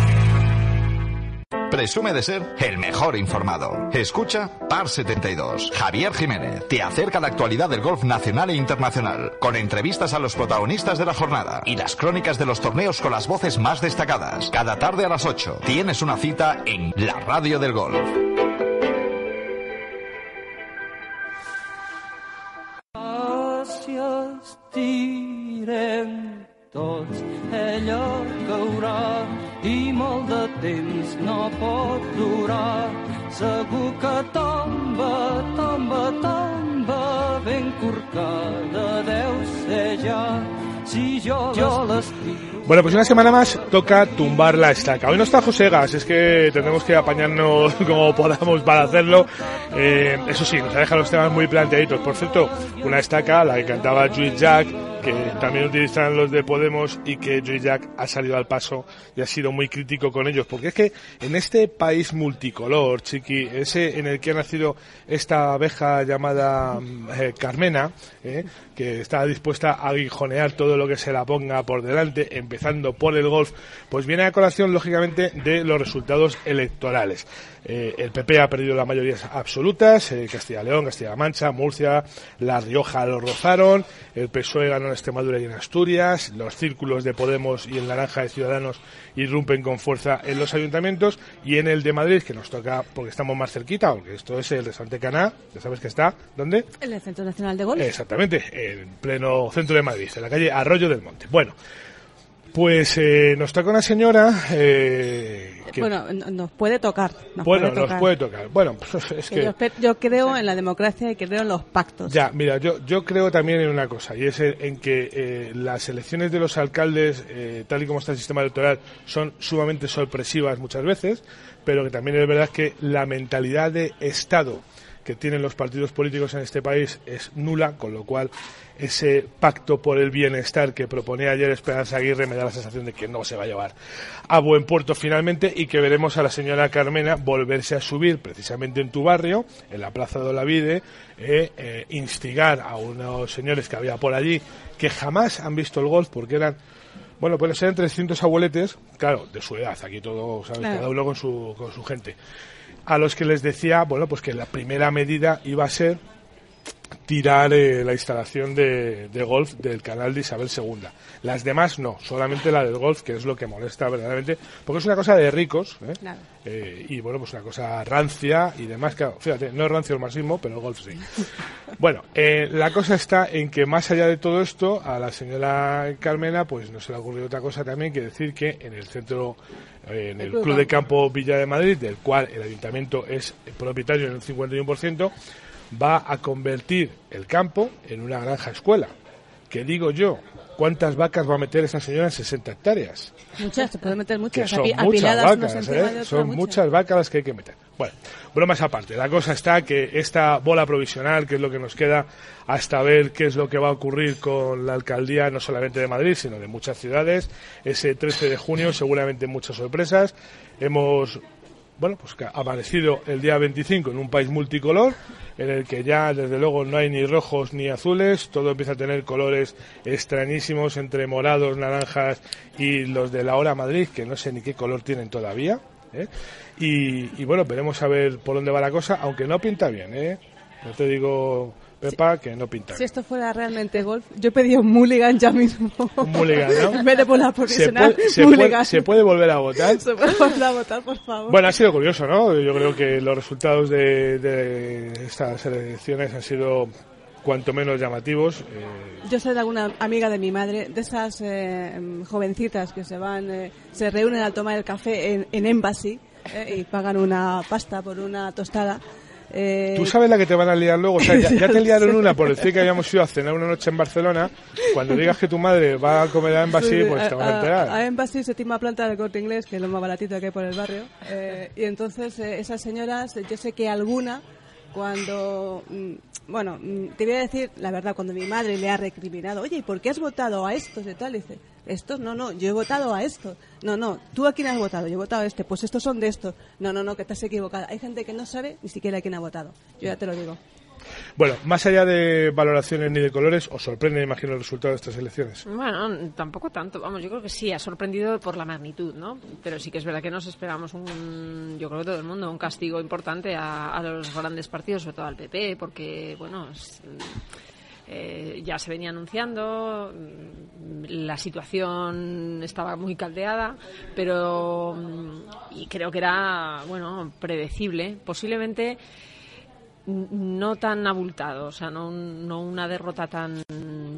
Presume de ser el mejor informado. Escucha Par 72. Javier Jiménez te acerca la actualidad del golf nacional e internacional, con entrevistas a los protagonistas de la jornada y las crónicas de los torneos con las voces más destacadas. Cada tarde a las 8 tienes una cita en la radio del golf. De temps no pot durar. Segur que tomba, tomba, tomba, ben corcada deu ser ja. Si yo, yo Bueno, pues una semana más toca tumbar la estaca. Hoy no está José Gas, es que tenemos que apañarnos como podamos para hacerlo. Eh, eso sí, nos ha dejado los temas muy planteaditos. Por cierto, una estaca, la que cantaba Jules Jack, que también utilizan los de Podemos y que Joy Jack ha salido al paso y ha sido muy crítico con ellos, porque es que en este país multicolor, chiqui, ese en el que ha nacido esta abeja llamada mm, eh, Carmena, eh, que está dispuesta a aguijonear todo lo que se la ponga por delante, empezando por el golf, pues viene a colación, lógicamente, de los resultados electorales. Eh, el PP ha perdido las mayorías absolutas, eh, Castilla-León, Castilla-La Mancha, Murcia, La Rioja lo rozaron, el PSOE ganó en Extremadura y en Asturias, los círculos de Podemos y el Naranja de Ciudadanos irrumpen con fuerza en los ayuntamientos y en el de Madrid, que nos toca porque estamos más cerquita, porque esto es el restaurante Caná, ya sabes que está, ¿dónde? En el Centro Nacional de Golf. Exactamente, en pleno centro de Madrid, en la calle Arroyo del Monte. Bueno, pues eh, nos toca una señora eh, que, Bueno, nos puede tocar. Nos bueno, puede nos tocar. puede tocar. Bueno, pues es Que que yo, creo en la democracia y creo en los pactos. Ya, mira, yo, yo creo también en una cosa, y es en, en que eh, las elecciones de los alcaldes, eh, tal y como está el sistema electoral, son sumamente sorpresivas muchas veces, pero que también es verdad que la mentalidad de Estado que tienen los partidos políticos en este país es nula, con lo cual ese pacto por el bienestar que proponía ayer Esperanza Aguirre me da la sensación de que no se va a llevar a buen puerto finalmente y que veremos a la señora Carmena volverse a subir precisamente en tu barrio, en la Plaza de Olavide, eh, eh, instigar a unos señores que había por allí que jamás han visto el golf porque eran bueno, pues eran 300 abueletes, claro, de su edad, aquí todo, ¿sabes? Claro. Cada uno con su, con su gente. A los que les decía, bueno, pues que la primera medida iba a ser tirar eh, la instalación de, de golf del canal de Isabel II. Las demás no, solamente la del golf, que es lo que molesta verdaderamente, porque es una cosa de ricos, ¿eh? Claro. Eh, y bueno, pues una cosa rancia y demás. Claro, fíjate, no es rancio el marxismo, pero el golf sí. Bueno, eh, la cosa está en que más allá de todo esto, a la señora Carmena, pues no se le ha ocurrido otra cosa también que decir que en el centro, eh, en el, Club de Campo Villa de Madrid, del cual el ayuntamiento es propietario en un 51%, va a convertir el campo en una granja escuela. Que digo yo, ¿cuántas vacas va a meter esa señora en 60 hectáreas? Muchas, se pueden meter que muchas. son muchas apiladas unas vacas, ¿eh? son muchas vacas las que hay que meter. Bueno, bromas aparte, la cosa está que esta bola provisional, que es lo que nos queda hasta ver qué es lo que va a ocurrir con la alcaldía, no solamente de Madrid, sino de muchas ciudades, ese 13 de junio seguramente muchas sorpresas. Hemos bueno, pues que ha amanecido el día 25 en un país multicolor, en el que ya desde luego no hay ni rojos ni azules, todo empieza a tener colores extrañísimos entre morados, naranjas y los de la hora Madrid, que no sé ni qué color tienen todavía. ¿eh? Y, y bueno, veremos a ver por dónde va la cosa, aunque no pinta bien, ¿eh? No te digo, Pepa, que no pinta Si esto fuera realmente golf, yo pedía un mulligan ya mismo. Un mulligan, ¿no? en vez de por la Se profesional, puede, se, puede, se puede volver a votar. Se puede volver a votar, por favor. Bueno, ha sido curioso, ¿no? Yo creo que los resultados de, de estas elecciones han sido cuanto menos llamativos. eh, Yo soy de alguna amiga de mi madre, de esas eh, jovencitas que se van, eh, se reúnen al tomar el café en, en Embassy eh, y pagan una pasta por una tostada. Eh, Tú sabes la que te van a liar luego. O sea, ya, ya te liaron una por decir que habíamos ido a cenar una noche en Barcelona. Cuando digas que tu madre va a comer a Embassy, pues te vas a A, enterar. Embassy se tima planta del corte inglés, que es lo más baratito que hay por el barrio. Eh, y entonces eh, esas señoras, yo sé que alguna, cuando, mm, bueno, mm, te voy a decir la verdad, cuando mi madre le ha recriminado, oye, ¿y por qué has votado a estos y tal? Y dice, estos, no, no, yo he votado a estos. No, no, ¿tú a quién has votado? Yo he votado a este. Pues estos son de estos. No, no, no, que te has equivocado. Hay gente que no sabe ni siquiera a quién ha votado. Yo ya te lo digo. Bueno, más allá de valoraciones ni de colores, os sorprende, imagino, el resultado de estas elecciones. Bueno, tampoco tanto. Vamos, yo creo que sí, ha sorprendido por la magnitud, ¿no? Pero sí que es verdad que nos esperamos un, yo creo que todo el mundo, un castigo importante a, los grandes partidos, sobre todo al PP, porque, bueno, eh, ya se venía anunciando, mm, la situación estaba muy caldeada, pero mm, y creo que era, bueno, predecible. Posiblemente no tan abultado, o sea, no, no una derrota tan,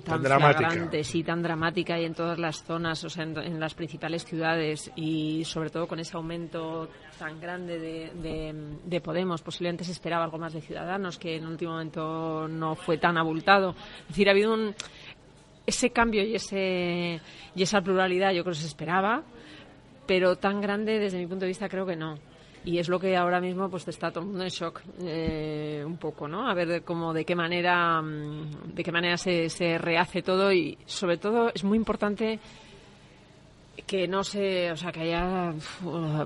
tan, dramática. flagrante, sí, tan dramática y en todas las zonas, o sea, en, en las principales ciudades y sobre todo con ese aumento tan grande de, de, de Podemos. Posiblemente se esperaba algo más de Ciudadanos, que en último momento no fue tan abultado. Es decir, ha habido un, ese cambio y, ese, y esa pluralidad, yo creo que se esperaba, pero tan grande desde mi punto de vista creo que no. Y es lo que ahora mismo pues está todo el mundo en shock eh, un poco, ¿no? A ver cómo, de qué manera, mm, de qué manera se, se rehace todo y sobre todo es muy importante que no sé, o sea, que haya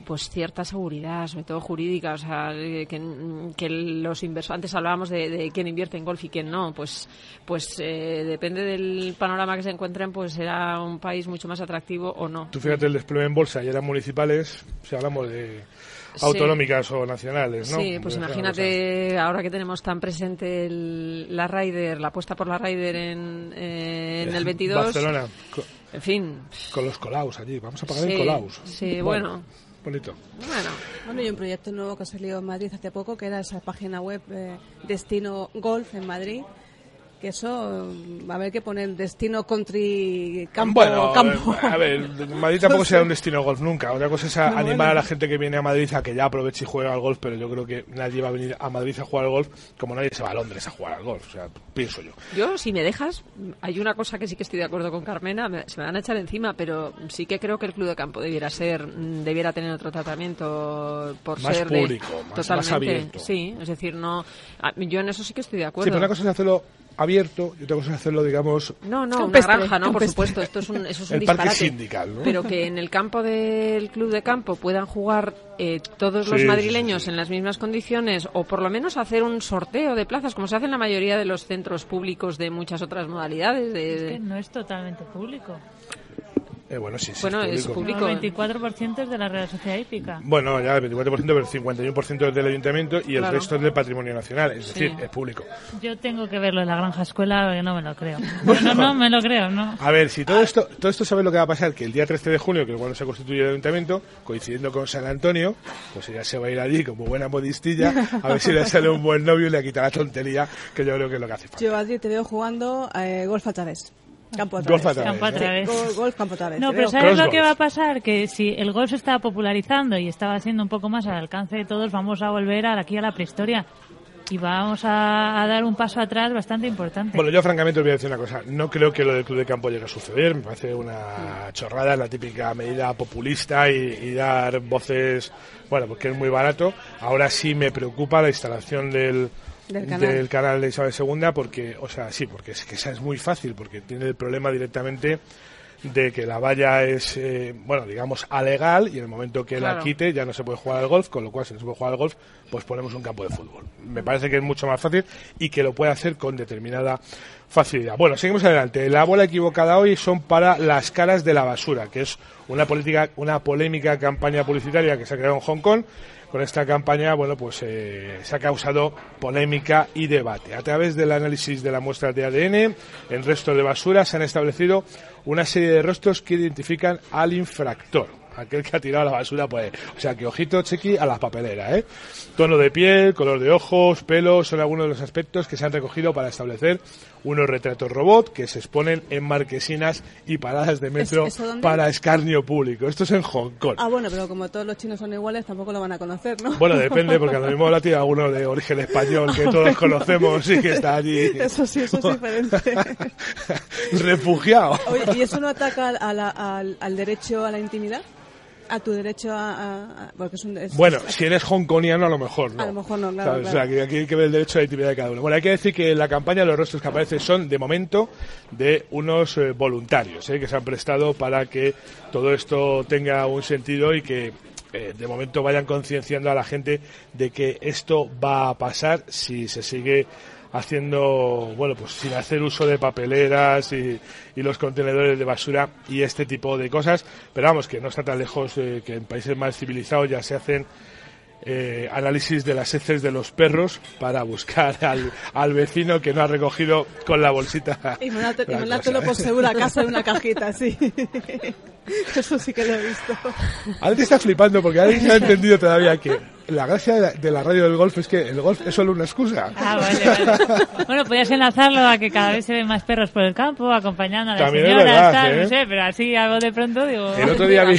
pues cierta seguridad, sobre todo jurídica, o sea, que, que los inversores, antes hablábamos de, de quién invierte en golf y quién no, pues pues eh, depende del panorama que se encuentren, pues será un país mucho más atractivo o no. Tú fíjate el desplome en bolsa y eran municipales, si hablamos de Sí. autonómicas o nacionales, ¿no? Sí, pues imagínate ahora que tenemos tan presente el- la Ryder, la apuesta por la Ryder en, eh, en el 22. Barcelona, En fin, con los colaus allí, vamos a pagar Sí, en colaus. sí, bueno. Bonito. bueno. Bueno, y un proyecto nuevo que ha salido en Madrid hace poco, que era esa página web eh, Destino Golf en Madrid. Que eso mm, va a haber que poner Destino Country Campo. bueno, campo. eh, a ver, Madrid tampoco será un destino golf nunca. Otra cosa es a- No, animar bueno. a la gente que viene a Madrid a que ya aproveche y juegue al golf, pero yo creo que nadie va a venir a Madrid a jugar al golf como nadie se va a Londres a jugar al golf. O sea, pienso yo. Yo, si me dejas, hay una cosa que sí que estoy de acuerdo con Carmena, me- se me van a echar encima, pero sí que creo que el club de campo debiera ser, mm, debiera tener otro tratamiento por Más ser público, más- más totalmente, abierto. sí, es decir, no, yo en eso sí que estoy de Sí, acuerdo. pero una cosa es hacerlo abierto y otra cosa es hacerlo, digamos, No, no, una granja, ¿no? Por supuesto, esto es un, eso es un el parque sindical, ¿no? Pero que en el campo del club de campo puedan jugar eh, todos los Sí, madrileños sí, sí. en las mismas condiciones o por lo menos hacer un sorteo de plazas, como se hace en la mayoría de los centros públicos de muchas otras modalidades. de- Es de- que no es totalmente público. Eh, bueno, sí, sí, Bueno, es público. El 24% es de la Real Sociedad Hípica. Bueno, ya el 24%, pero el 51% es del ayuntamiento y el Claro. resto es del patrimonio nacional, es Sí. decir, es público. Yo tengo que verlo en la granja escuela, que no me lo creo. No, no, me lo creo, no. A ver, si todo esto, todo esto sabes lo que va a pasar, que el día 13 de junio, que es cuando se constituye el ayuntamiento, coincidiendo con San Antonio, pues ella se va a ir allí como buena modistilla, a ver si le sale un buen novio y le quita la tontería, que yo creo que es lo que hace falta. Yo, Adri, te veo jugando eh, golf a través. Campo a Golf través. a través, Campo a través. Go- golf campo a través. No, pero. ¿sabes Cross lo que va a pasar? Que si el golf se está popularizando y estaba siendo un poco más al alcance de todos, vamos a volver a- aquí a la prehistoria. Y vamos a, a dar un paso atrás bastante importante. Bueno, yo francamente os voy a decir una cosa. No creo que lo del club de campo llegue a suceder. Me parece una chorrada, es la típica medida populista y, y dar voces, bueno, porque es muy barato. Ahora sí me preocupa la instalación del, Del canal. canal de Isabel II porque, o sea, sí, porque es que esa es muy fácil, porque tiene el problema directamente de que la valla es, eh, bueno, digamos, alegal y en el momento que la quite ya no se puede jugar al golf, con lo cual si no se puede jugar al golf, pues ponemos un campo de fútbol. Me parece que es mucho más fácil y que lo puede hacer con determinada facilidad. Bueno, seguimos adelante. La bola equivocada hoy son para las caras de la basura, que es una política, una polémica campaña publicitaria que se ha creado en Hong Kong. Con esta campaña, bueno, pues eh, se ha causado polémica y debate. A través del análisis de la muestra de ADN en restos de basura se han establecido una serie de rostros que identifican al infractor aquel que ha tirado la basura pues o sea que ojito chequi a las papeleras ¿eh? tono de piel color de ojos pelos son algunos de los aspectos que se han recogido para establecer unos retratos robot que se exponen en marquesinas y paradas de metro para escarnio público esto es en Hong Kong Ah, bueno, pero como todos los chinos son iguales, tampoco lo van a conocer, ¿no? bueno, depende, porque a lo mismo la tiene alguno de origen español que todos conocemos y que está allí Eso sí, eso es diferente. refugiado. Oye, ¿y eso no ataca a la- al, al derecho a la intimidad? ¿A tu derecho a...? a- a- porque es un, es- Bueno, es- si eres hongkoniano a lo mejor no. A lo mejor no, claro. O sea, que aquí hay que ver el derecho a la intimidad de cada uno. Bueno, hay que decir que en la campaña los rostros que aparecen son, de momento, de unos eh, voluntarios ¿eh? que se han prestado para que todo esto tenga un sentido y que eh, de momento vayan concienciando a la gente de que esto va a pasar si se sigue haciendo, bueno, pues sin hacer uso de papeleras y, y los contenedores de basura y este tipo de cosas. Pero vamos, que no está tan lejos eh, que en países más civilizados ya se hacen eh, análisis de las heces de los perros para buscar al, al vecino que no ha recogido con la bolsita. Y mandártelo por seguro a casa en una cajita, sí. Eso sí que lo he visto. Adri está flipando porque Adri no ha entendido todavía que la gracia de la, de la radio del golf es que el golf es solo una excusa. Ah, vale, vale. Bueno, podías enlazarlo a que cada vez se ven más perros por el campo, acompañando a las También señoras, verdad, tal, ¿eh? no sé, pero así algo de pronto digo... El otro día vi,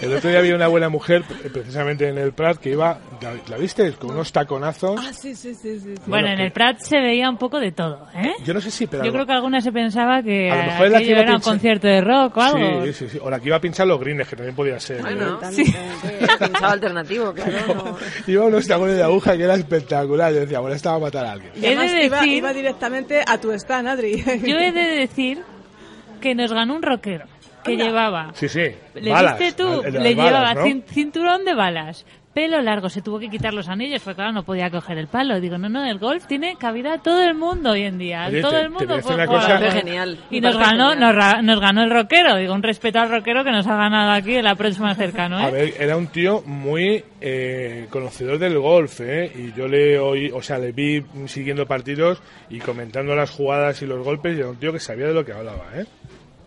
el otro día vi una buena mujer eh, precisamente en el Prat que iba, ¿la, la viste? Con unos taconazos. Ah, sí, sí, sí, sí. sí. Bueno, en que- el Prat se veía un poco de todo, ¿eh? Yo no sé si, pero Yo creo que alguna se pensaba que A lo mejor era un concierto de rock o algo. Sí, sí, sí. O la que iba a pinchar los greens, que también podía ser. Bueno, También, sí. Pensaba alternativo, claro. no. Iba unos tacones de aguja que era espectacular. Yo decía, bueno, esta va a matar a alguien. Y He de además iba, decir- iba directamente a tu stand, Adri. Yo he de decir que nos ganó un rockero. que llevaba. Sí, sí. ¿Le balas, viste tú? de Le balas, llevaba ¿no? cin- cinturón de balas. Pelo largo, se tuvo que quitar los anillos, porque claro, no podía coger el palo. Digo, no, no, el golf tiene cabida a todo el mundo hoy en día. Oye, todo te- el mundo puede jugar cosa- genial, Y nos ganó, genial. nos, ra- nos ganó el rockero. Digo, un respeto al rockero que nos ha ganado aquí en la próxima cercano, ¿eh? A ver, era un tío muy eh, conocedor del golf, ¿eh? Y yo le oí, o sea, le vi siguiendo partidos y comentando las jugadas y los golpes y era un tío que sabía de lo que hablaba, ¿eh?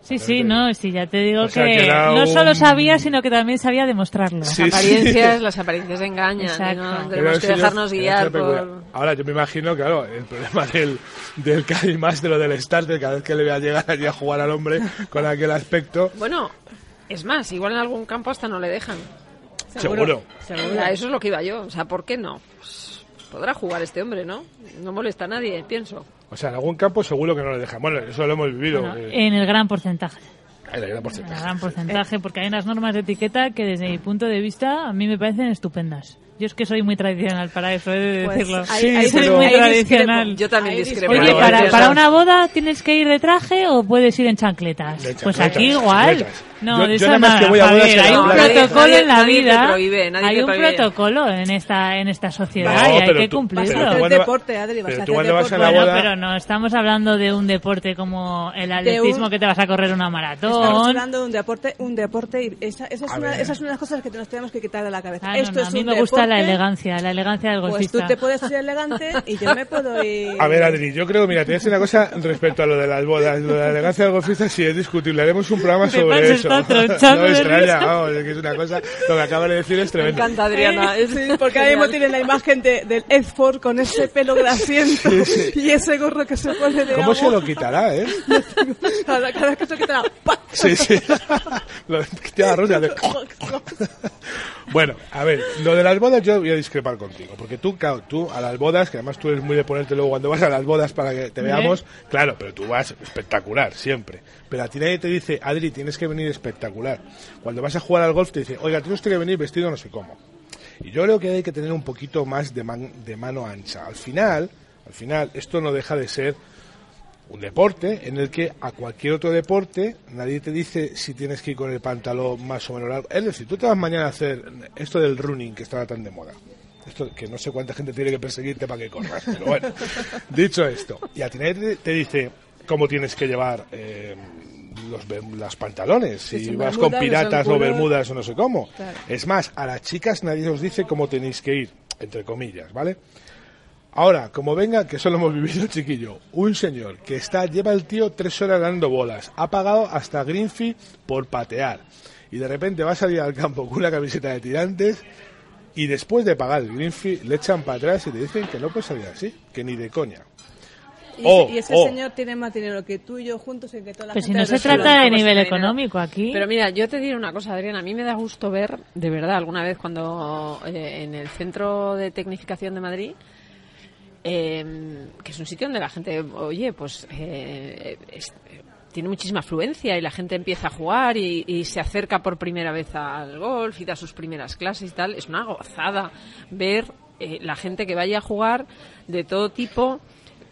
Sí, sí, no, sí, ya te digo O sea, que, no un- solo sabía, sino que también sabía demostrarlo. Sí, Las apariencias, las apariencias engañan. Exacto. no tenemos que dejarnos guiar por... Ahora, yo me imagino, claro, el problema del, del Cádiz más de lo del starter, cada vez que le vea llegar allí a jugar al hombre con aquel aspecto, Bueno, es más, igual en algún campo hasta no le dejan. seguro. A eso es lo que iba yo. O sea, ¿por qué no? Pues, podrá jugar este hombre, ¿no? No molesta a nadie, pienso. O sea, en algún campo seguro que no le dejan. Bueno, eso lo hemos vivido. Bueno, eh, en el gran porcentaje. hay la gran En porcentaje. el gran porcentaje, porque hay unas normas de etiqueta que desde mi punto de vista a mí me parecen estupendas. Yo es que soy muy tradicional para eso, he de Pues, decirlo. Sí, soy pero- muy tradicional. discrepo. Yo también discrepo. Oye, para, para una boda tienes que ir de traje o puedes ir en chancletas. De pues aquí igual. chancletas. No, Yo- de yo eso nada más nada, que voy a en hay un protocolo Nadie- en la nadie te vida. prohíbe, nadie hay un prohíbe. protocolo en esta en esta sociedad No, y hay que tú- cumplirlo. pero Vas a tú hacer cuando va- deporte, Adri, vas pero a tú hacer cuando vas deporte. a la Bueno, boda- pero no estamos hablando de un deporte como el atletismo que te vas a correr una Estamos maratón. hablando de un deporte, un deporte y esa, esa, es una, ver. esa es una de las cosas que nos tenemos que quitar de la cabeza. Ah, Esto no, es a mí un me gusta la elegancia, la elegancia del Pues golfista. tú te puedes ir elegante y yo me puedo ir... A ver, Adri, yo creo, mira, te voy a decir una cosa respecto a lo de las bodas, lo de la elegancia del golfista, sí es discutible. Haremos un programa Me sobre eso. está no me extraña, vamos, es que es una cosa, lo que acaba de decir es Me tremendo. encanta, Adriana. Es Sí, porque ahora mismo tienen la imagen de, del Edford con ese pelo grasiento y ese gorro que se pone de ¿Cómo se lo quitará, eh? Cada, cada vez que se quita ¡pa! Sí, sí. lo quita la rosa de- Bueno, a ver, lo de las bodas yo voy a discrepar contigo, porque tú, claro, tú a las bodas, que además tú eres muy de ponerte luego cuando vas a las bodas para que te veamos, claro, pero tú vas espectacular, siempre. Pero a ti nadie te dice, Adri, tienes que venir espectacular. Cuando vas a jugar al golf te dice, oiga, tienes que venir vestido no sé cómo. Y yo creo que hay que tener un poquito más de, man- de mano ancha. Al final, al final, esto no deja de ser un deporte en el que a cualquier otro deporte nadie te dice si tienes que ir con el pantalón más o menos largo. Es decir, tú te vas mañana a hacer esto del running que estaba tan de moda. Esto que no sé cuánta gente tiene que perseguirte para que corras, pero bueno. Dicho esto, y a ti nadie te, dice cómo tienes que llevar eh, los, las pantalones, si vas con piratas o bermudas o no sé cómo. Claro. Es más, a las chicas nadie os dice cómo tenéis que ir, entre comillas, ¿vale? Ahora, como venga, que eso lo hemos vivido, chiquillo, un señor que está, lleva el tío tres horas dando bolas, ha pagado hasta Greenfee por patear, y de repente va a salir al campo con una camiseta de tirantes, y después de pagar el Greenfee, le echan para atrás y te dicen que no puede salir así, que ni de coña. Y, Oh, ese, y ese oh. señor tiene más dinero que tú y yo juntos y que toda la Pues si no se trata de ¿Cómo se nivel económico aquí. Pero mira, yo te diré una cosa, Adriana. A mí me da gusto ver, de verdad, alguna vez cuando eh, en el Centro de Tecnificación de Madrid, eh, que es un sitio donde la gente, oye, pues eh, es- tiene muchísima afluencia y la gente empieza a jugar y, y se acerca por primera vez al golf y da sus primeras clases y tal. Es una gozada ver eh, la gente que vaya a jugar de todo tipo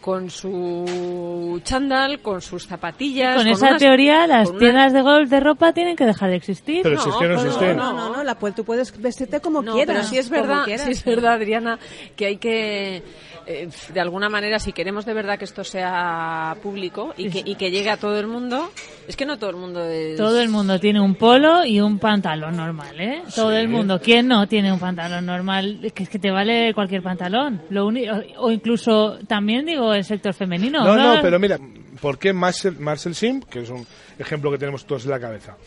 con su chándal, con sus zapatillas. Con esa unas- teoría, las unas- tiendas de golf de ropa tienen que dejar de existir. Pero si es que no existen. No, no, no, la, tú puedes vestirte como No, quieras. pero sí es como verdad, quieras. sí es verdad, Adriana, que hay que, eh, de alguna manera, si queremos de verdad que esto sea público y que, y que llegue a todo el mundo, es que no todo el mundo es... Todo el mundo tiene un polo y un pantalón normal, ¿eh? Todo el mundo. ¿Quién no tiene un pantalón normal? Es que es que te vale cualquier pantalón. Lo uni- o, o incluso, también digo, el sector femenino. No, no, pero mira, ¿por qué Marcel, Marcel Sim, que es un ejemplo que tenemos todos en la cabeza,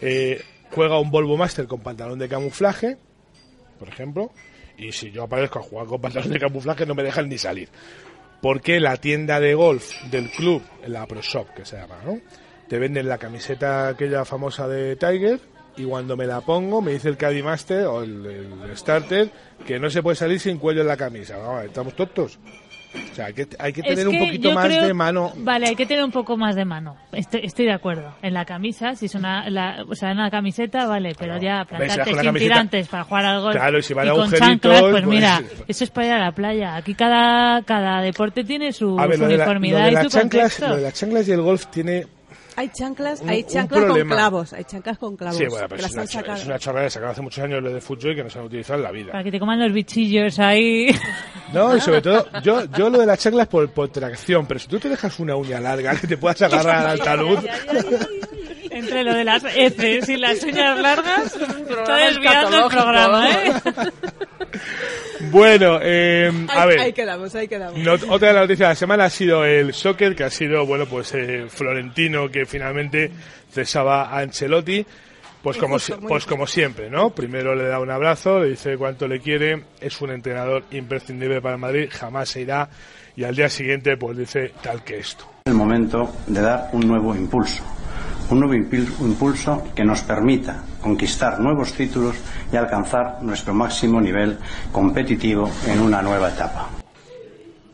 eh, juega un Volvo Master con pantalón de camuflaje, por ejemplo, y si yo aparezco a jugar con pantalón de camuflaje no me dejan ni salir? ¿Por qué la tienda de golf del club, la Pro Shop que se llama, ¿no? Te venden la camiseta aquella famosa de Tiger y cuando me la pongo me dice el Caddy Master o el, el Starter que no se puede salir sin cuello en la camisa. Vamos, ¿Estamos tontos? O sea, hay que, hay que Es tener un que poquito yo más creo- de mano. Vale, hay que tener un poco más de mano. Estoy, estoy de acuerdo. En la camisa, si es una, la, o sea, en una camiseta, vale, pero ya si vas plantarte sin camiseta- tirantes para jugar al golf Claro, y si van a con chanclas, pues, pues- mira, eso es para ir a la playa. Aquí cada, cada deporte tiene su, ver, su lo de, la- uniformidad de y su chanclas, contexto. lo de las chanclas y el golf tiene, Hay chanclas, un- hay chanclas con clavos, hay chanclas con clavos. Sí, bueno, que pero las es una, sacado. es una chorrada, acaba hace muchos años lo de fútbol y que no se han utilizado en la vida. Para que te coman los bichillos ahí. No, y sobre todo, yo, yo lo de las chanclas por, por tracción, pero si tú te dejas una uña larga que te puedas agarrar al talud, Entre lo de las heces y las uñas largas, está desviando el programa, ¿eh? bueno, eh, a Ahí, ver. ahí quedamos, ahí quedamos. No- otra de las noticias de la semana ha sido el soccer, que ha sido, bueno, pues eh, Florentino, que finalmente cesaba a Ancelotti. Pues como, pues como siempre, ¿no? Primero le da un abrazo, le dice cuánto le quiere, es un entrenador imprescindible para el Madrid, jamás se irá, y al día siguiente pues dice tal que esto. el momento de dar un nuevo impulso. Un nuevo impulso que nos permita conquistar nuevos títulos y alcanzar nuestro máximo nivel competitivo en una nueva etapa.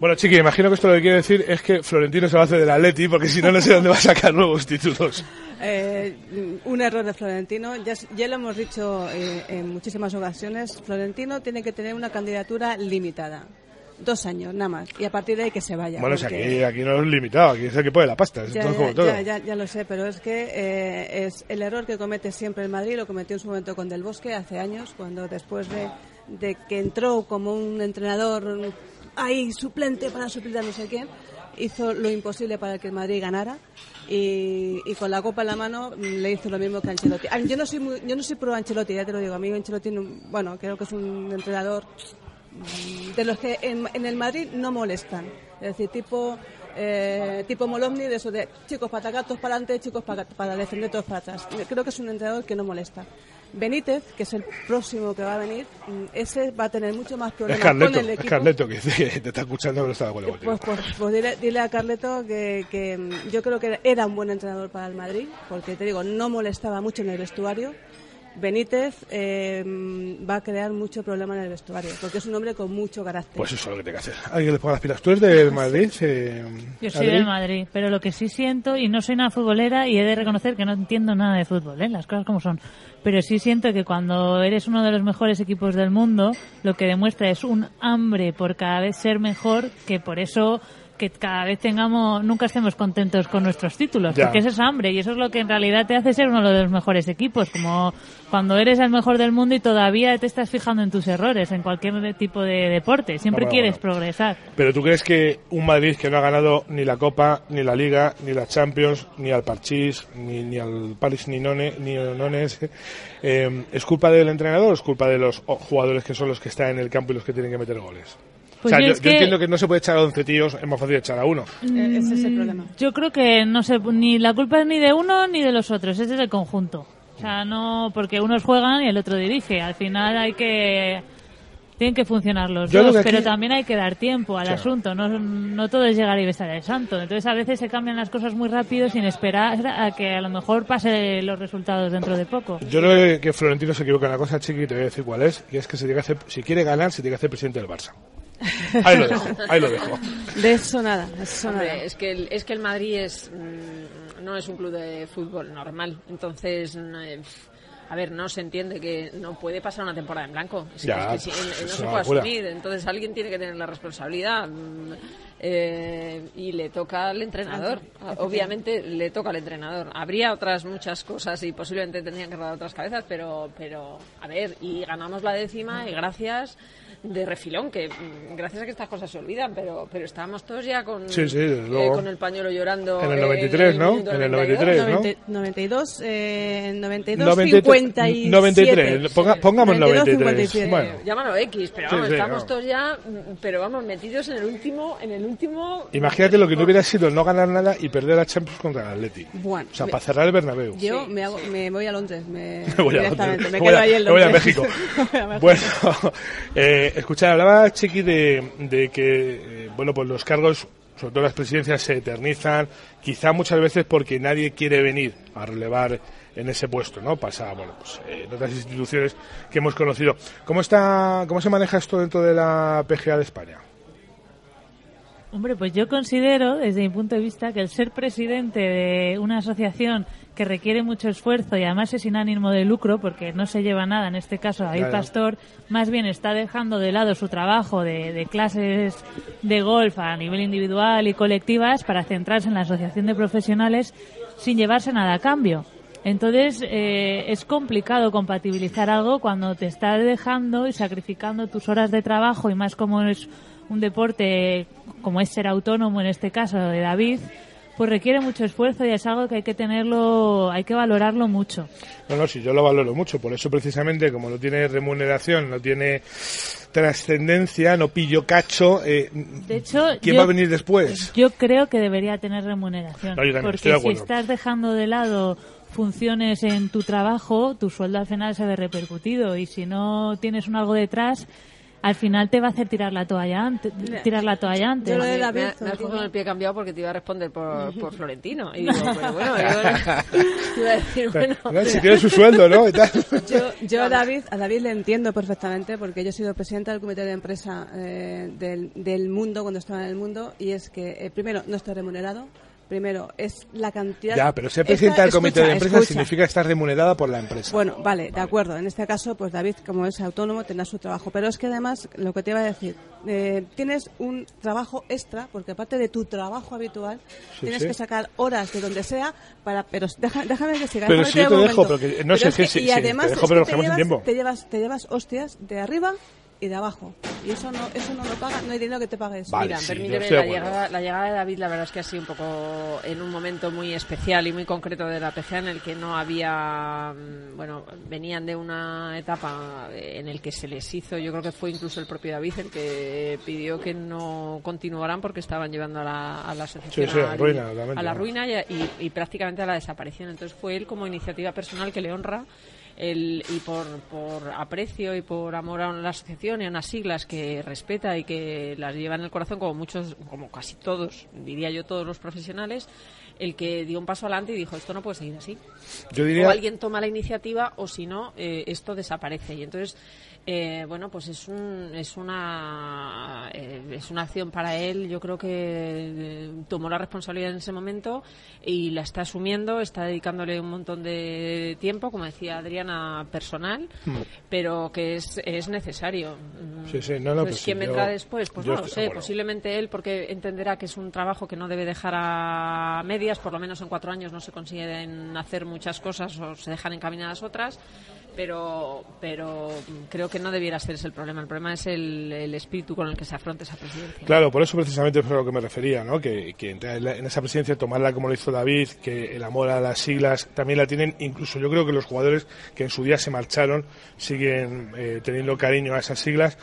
Bueno, Chiqui, imagino que esto lo que quiere decir es que Florentino se va a hacer del Atleti, porque si no, no sé dónde va a sacar nuevos títulos. Eh, un error de Florentino, ya, ya lo hemos dicho eh, en muchísimas ocasiones, Florentino tiene que tener una candidatura limitada. Dos años, nada más. Y a partir de ahí que se vaya. bueno, si porque- aquí, aquí no es limitado, aquí es el que pone la pasta, es Ya, todo ya, como todo. ya, ya, ya lo sé, pero es que eh, es el error que comete siempre el Madrid, lo cometió en su momento con Del Bosque hace años, cuando después de, de que entró como un entrenador ahí suplente para suplir a no sé quién, hizo lo imposible para que el Madrid ganara y, y con la copa en la mano le hizo lo mismo que Ancelotti. Ah, Yo no soy muy- yo no soy pro Ancelotti, ya te lo digo, a mí Ancelotti, no- bueno, creo que es un entrenador de los que en, en el Madrid no molestan. Es decir, tipo eh, tipo Molomni, de eso de chicos para atacar todos para adelante, chicos para, para defender todos para atrás. Creo que es un entrenador que no molesta. Benítez, que es el próximo que va a venir, mm, ese va a tener mucho más Es problemas con el es equipo. Carleto que te está escuchando, pero está de acuerdo contigo. Pues, pues, pues dile, dile a Carleto que, que, mm, yo creo que era un buen entrenador para el Madrid, porque te digo, no molestaba mucho en el vestuario. Benítez eh, va a crear mucho problema en el vestuario, porque es un hombre con mucho carácter. Pues eso es lo que tiene que hacer. ¿Alguien le ponga las pilas? ¿Tú eres del Madrid? eh, Yo soy Adri? del Madrid, pero lo que sí siento, y no soy una futbolera, y he de reconocer que no entiendo nada de fútbol, ¿eh? las cosas como son, pero sí siento que cuando eres uno de los mejores equipos del mundo, lo que demuestra es un hambre por cada vez ser mejor, que por eso que cada vez tengamos, nunca estemos contentos con nuestros títulos, Ya. porque es esa hambre y eso es lo que en realidad te hace ser uno de los mejores equipos, como cuando eres el mejor del mundo y todavía te estás fijando en tus errores en cualquier tipo de deporte, siempre Bueno, quieres bueno. progresar. Pero tú crees que un Madrid que no ha ganado ni la Copa, ni la Liga, ni la Champions, ni al Parchís, ni, ni al Paris ni None, ni Nones, eh, ¿es culpa del entrenador o es culpa de los jugadores que son los que están en el campo y los que tienen que meter goles? Pues o sea, yo yo, que- entiendo que no se puede echar a 11 tíos, es más fácil echar a uno. Eh, ese es el Mm, problema. Yo creo que no sé, ni la culpa es ni de uno ni de los otros, es del conjunto. O sea, no, porque unos juegan y el otro dirige. Al final hay que, tienen que funcionar los Yo dos, aquí- pero también hay que dar tiempo al Claro. asunto. No, no todo es llegar y besar el santo. Entonces a veces se cambian las cosas muy rápido sin esperar a que a lo mejor pase los resultados dentro de poco. Yo creo que Florentino se equivoca en una cosa, Chiqui, y te voy a decir cuál es, y es que se tiene que hacer, si quiere ganar, se tiene que hacer presidente del Barça. Ahí lo dejo, ahí lo dejo. De eso nada, de eso Hombre, nada. es que el, es que el Madrid es mm, no es un club de fútbol normal, entonces eh, a ver, no se entiende que no puede pasar una temporada en blanco. Es, Ya, es que si- eh, no es se puede locura. asumir, entonces alguien tiene que tener la responsabilidad mm, eh, y le toca al entrenador. Obviamente le toca al entrenador. Habría otras muchas cosas y posiblemente tendrían que rodar otras cabezas, pero pero a ver, y ganamos la décima y gracias de refilón que mm, gracias a que estas cosas se olvidan, pero pero estábamos todos ya con Sí, sí, eh, con el pañuelo llorando En el eh, 93, ¿no? minuto En el 92. 93, ¿no? 90 92, eh, 92, 93, 57. 93, ponga- pongamos 93. 57. Bueno, Llámalo X, pero vamos, sí, estamos no. todos ya, mm, pero vamos, metidos en el último, en el último... imagínate lo que no hubiera sido no ganar nada y perder a Champions contra el Atleti. Bueno, O sea, me- para cerrar el Bernabéu. Yo me, hago, me voy a Londres, me, Me voy a directamente, Londres. me voy quedo a- ahí en me voy a Londres. México. Me voy a México. bueno, eh, escuchar, hablaba Chiqui de, de que, eh, bueno, pues los cargos, sobre todo las presidencias, se eternizan, quizá muchas veces porque nadie quiere venir a relevar en ese puesto, ¿no? Pasa, bueno, pues eh, en otras instituciones que hemos conocido. ¿Cómo está, cómo se maneja esto dentro de la PGA de España? Hombre, pues yo considero, desde mi punto de vista, que el ser presidente de una asociación que requiere mucho esfuerzo y además es sin ánimo de lucro, porque no se lleva nada, en este caso David Claro. Pastor, más bien está dejando de lado su trabajo de, de clases de golf a nivel individual y colectivas para centrarse en la asociación de profesionales. sin llevarse nada a cambio. Entonces eh, es complicado compatibilizar algo cuando te estás dejando y sacrificando tus horas de trabajo y más como es un deporte como es ser autónomo en este caso de David, pues requiere mucho esfuerzo y es algo que hay que tenerlo, hay que valorarlo mucho. No, no, sí, yo lo valoro mucho. Por eso, precisamente, como no tiene remuneración, no tiene trascendencia, no pillo cacho, eh, De hecho, ¿quién yo- va a venir después? Yo creo que debería tener remuneración. No, yo también, porque estoy si estás dejando de lado funciones en tu trabajo, tu sueldo al final se ve repercutido y si no tienes un algo detrás, al final te va a hacer tirar la toalla antes. Tirar la toalla antes. me, me, me has cogido el pie cambiado porque te iba a responder por, por Florentino. Y digo, pero bueno, yo iba a decir, bueno. No, si tiene su sueldo, ¿no? Y tal. Yo, yo a David, a David le entiendo perfectamente porque yo he sido presidenta del comité de empresa eh, del, del mundo cuando estaba en el mundo y es que eh, primero no estoy remunerado, primero es la cantidad. Ya, pero ser presidenta del comité escucha, de empresa escucha. significa estar remunerada por la empresa. Bueno, vale, de acuerdo. En este caso, pues David, como es autónomo, tendrá su trabajo. Pero es que además, lo que te iba a decir, eh, tienes un trabajo extra, porque aparte de tu trabajo habitual, Sí, tienes sí. que sacar horas de donde sea para. Pero deja- déjame que siga. Pero si yo te dejo, momento. pero que- no sé, es que- sí, y además te dejo, es pero que llevas, te llevas, te llevas hostias de arriba y de abajo. Y eso no, eso no lo paga, no hay dinero que te pague eso. Mira, permíteme, la llegada, la llegada de David la verdad es que ha sido un poco en un momento muy especial y muy concreto de la PGA en el que no había, mm, bueno, venían de una etapa en el que se les hizo, yo creo que fue incluso el propio David el que pidió que no continuaran porque estaban llevando a la, a la asociación Sí, sí, a ruina, a la ruina y, y- y prácticamente a la desaparición. Entonces fue él como iniciativa personal que le honra el, y por, por aprecio y por amor a la asociación y a unas siglas que respeta y que las lleva en el corazón como muchos, como casi todos, diría yo todos los profesionales, el que dio un paso adelante y dijo esto no puede seguir así. Yo diría- O alguien toma la iniciativa o si no, eh, esto desaparece. Y entonces, eh, bueno, pues es, un, es, una, eh, es una acción para él. Yo creo que eh, tomó la responsabilidad en ese momento y la está asumiendo, está dedicándole un montón de tiempo, como decía Adriana, personal, Mm. pero que es, es necesario. Sí, sí, no, no, Entonces, pues sí, ¿quién yo- vendrá después? Pues no lo sé, posiblemente él, porque entenderá que es un trabajo que no debe dejar a medias, por lo menos en cuatro años no se consiguen hacer muchas cosas o se dejan encaminadas otras, pero, pero creo que no debiera ser ese el problema. El problema es el, espíritu con el que se afronta esa presidencia. Claro, por eso precisamente es a lo que me refería, ¿no? Que, que en esa presidencia, tomarla como lo hizo David, que el amor a las siglas también la tienen, incluso yo creo que los jugadores que en su día se marcharon siguen eh, teniendo cariño a esas siglas.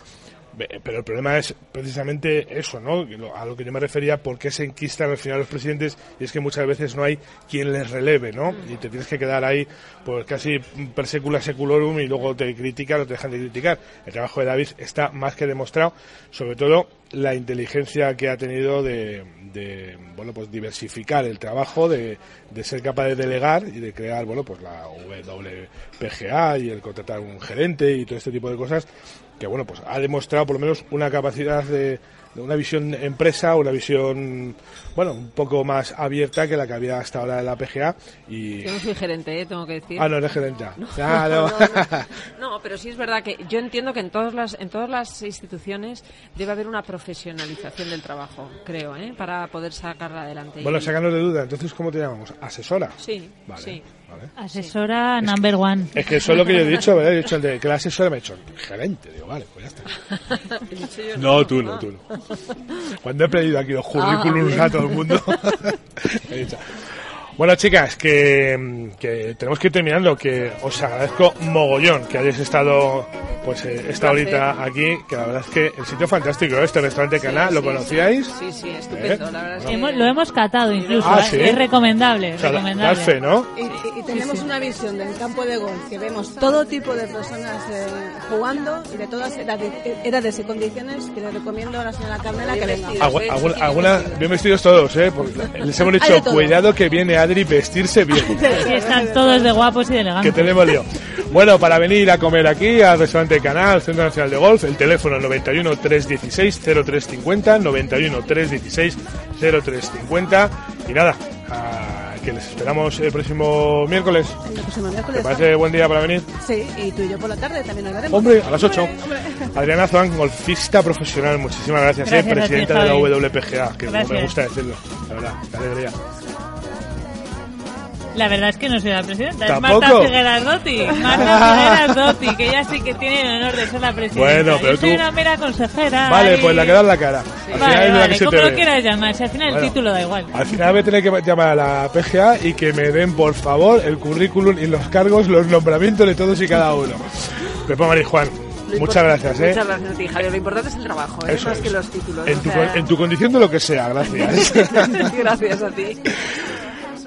Pero el problema es precisamente eso, ¿no? A lo que yo me refería, por qué se enquistan al final los presidentes, y es que muchas veces no hay quien les releve, ¿no? Y te tienes que quedar ahí, pues casi per secula seculorum, y luego te critican o te dejan de criticar. El trabajo de David está más que demostrado, sobre todo la inteligencia que ha tenido de, de, bueno, pues diversificar el trabajo, de, de ser capaz de delegar y de crear, bueno, pues la WPGA y el contratar un gerente y todo este tipo de cosas que bueno pues ha demostrado por lo menos una capacidad de, de una visión empresa una visión bueno un poco más abierta que la que había hasta ahora en la PGA y Yo no soy gerente, ¿eh? tengo que decir. ah no eres gerente. No, Ah, no, no. No, pero sí es verdad que yo entiendo que en todas las en todas las instituciones debe haber una profesionalización del trabajo, creo, ¿eh? para poder sacarla adelante. bueno Y- sácanos de duda entonces cómo te llamamos asesora Sí, Vale, sí. Vale. Asesora number one. es que eso es lo que yo he dicho ¿verdad? he dicho el de que la asesora me ha dicho gerente digo vale pues ya está No, tú no, tú no. Cuando he pedido aquí los currículums bien. a todo el mundo, he dicho. Bueno, chicas, que, que tenemos que ir terminando, que os agradezco mogollón que hayáis estado pues eh, esta horita aquí, que la verdad es que el sitio fantástico, ¿eh? este restaurante Canal, Sí, ¿lo sí, conocíais? Sí, sí, estupendo. ¿Eh? La verdad es que- Hemos- lo hemos catado incluso. Ah, ¿eh? ¿sí? Es recomendable. O sea, da- recomendable. das fe, ¿no? Y, y- y tenemos una visión del campo de golf que vemos todo tipo de personas eh, jugando y de todas edades, edades y condiciones que le recomiendo a la señora Carmela que venga. Algu- alguna, alguna- bien vestidos todos, ¿eh? Porque les hemos dicho, cuidado que viene Vestirse bien. Sí, están todos de guapos y de que elegantes. tenemos lío. Bueno, para venir a comer aquí al restaurante Canal, Centro Nacional de Golf, el teléfono 91 316 0350, 91 316 0350 y nada, a- que les esperamos el próximo miércoles. El próximo ¿Te miércoles. parece buen día para venir? Sí, y tú y yo por la tarde también nos veremos. Hombre, a las 8. Hombre, hombre. Adriana Zoan, golfista profesional, muchísimas gracias, Gracias eh, a ti, presidenta de la. WPGA, que me gusta decirlo, la verdad, qué alegría. La verdad es que no soy la presidenta, es ¿Tampoco? Marta Figueras Dotti. Marta Figueras Dotti, que ella sí que tiene el honor de ser la presidenta. Bueno, pero Yo soy tú- una mera consejera. Vale, pues la que da en la cara. Al final Vale, es la vale, que se como te lo quieras llamar, si al final Bueno. el título da igual. Al final voy a tener que llamar a la PGA y que me den, por favor, el currículum y los cargos, los nombramientos de todos y cada uno. Pepa Marijuán, Lo muchas gracias, ¿eh? Muchas gracias a ti, Javier. Lo importante es el trabajo, ¿eh? Eso más es. que los títulos. En o tu, sea, con- en tu condición de lo que sea, gracias. gracias a ti.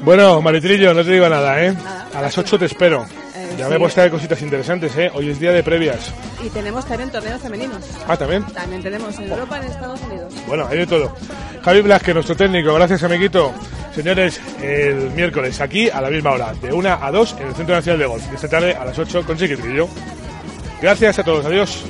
Bueno, Maritrillo, no te digo nada, ¿eh? A las 8 te espero. Eh, Ya sí. me he puesto de cositas interesantes, ¿eh? Hoy es día de previas. Y tenemos también torneos femeninos. Ah, también. También tenemos en Europa y en Estados Unidos. Bueno, hay de todo. Javi Blasque, nuestro técnico, gracias amiguito. Señores, el miércoles aquí a la misma hora, de 1 a 2 en el Centro Nacional de Golf. Esta tarde a las 8 con Chiquitrillo. Gracias a todos, adiós.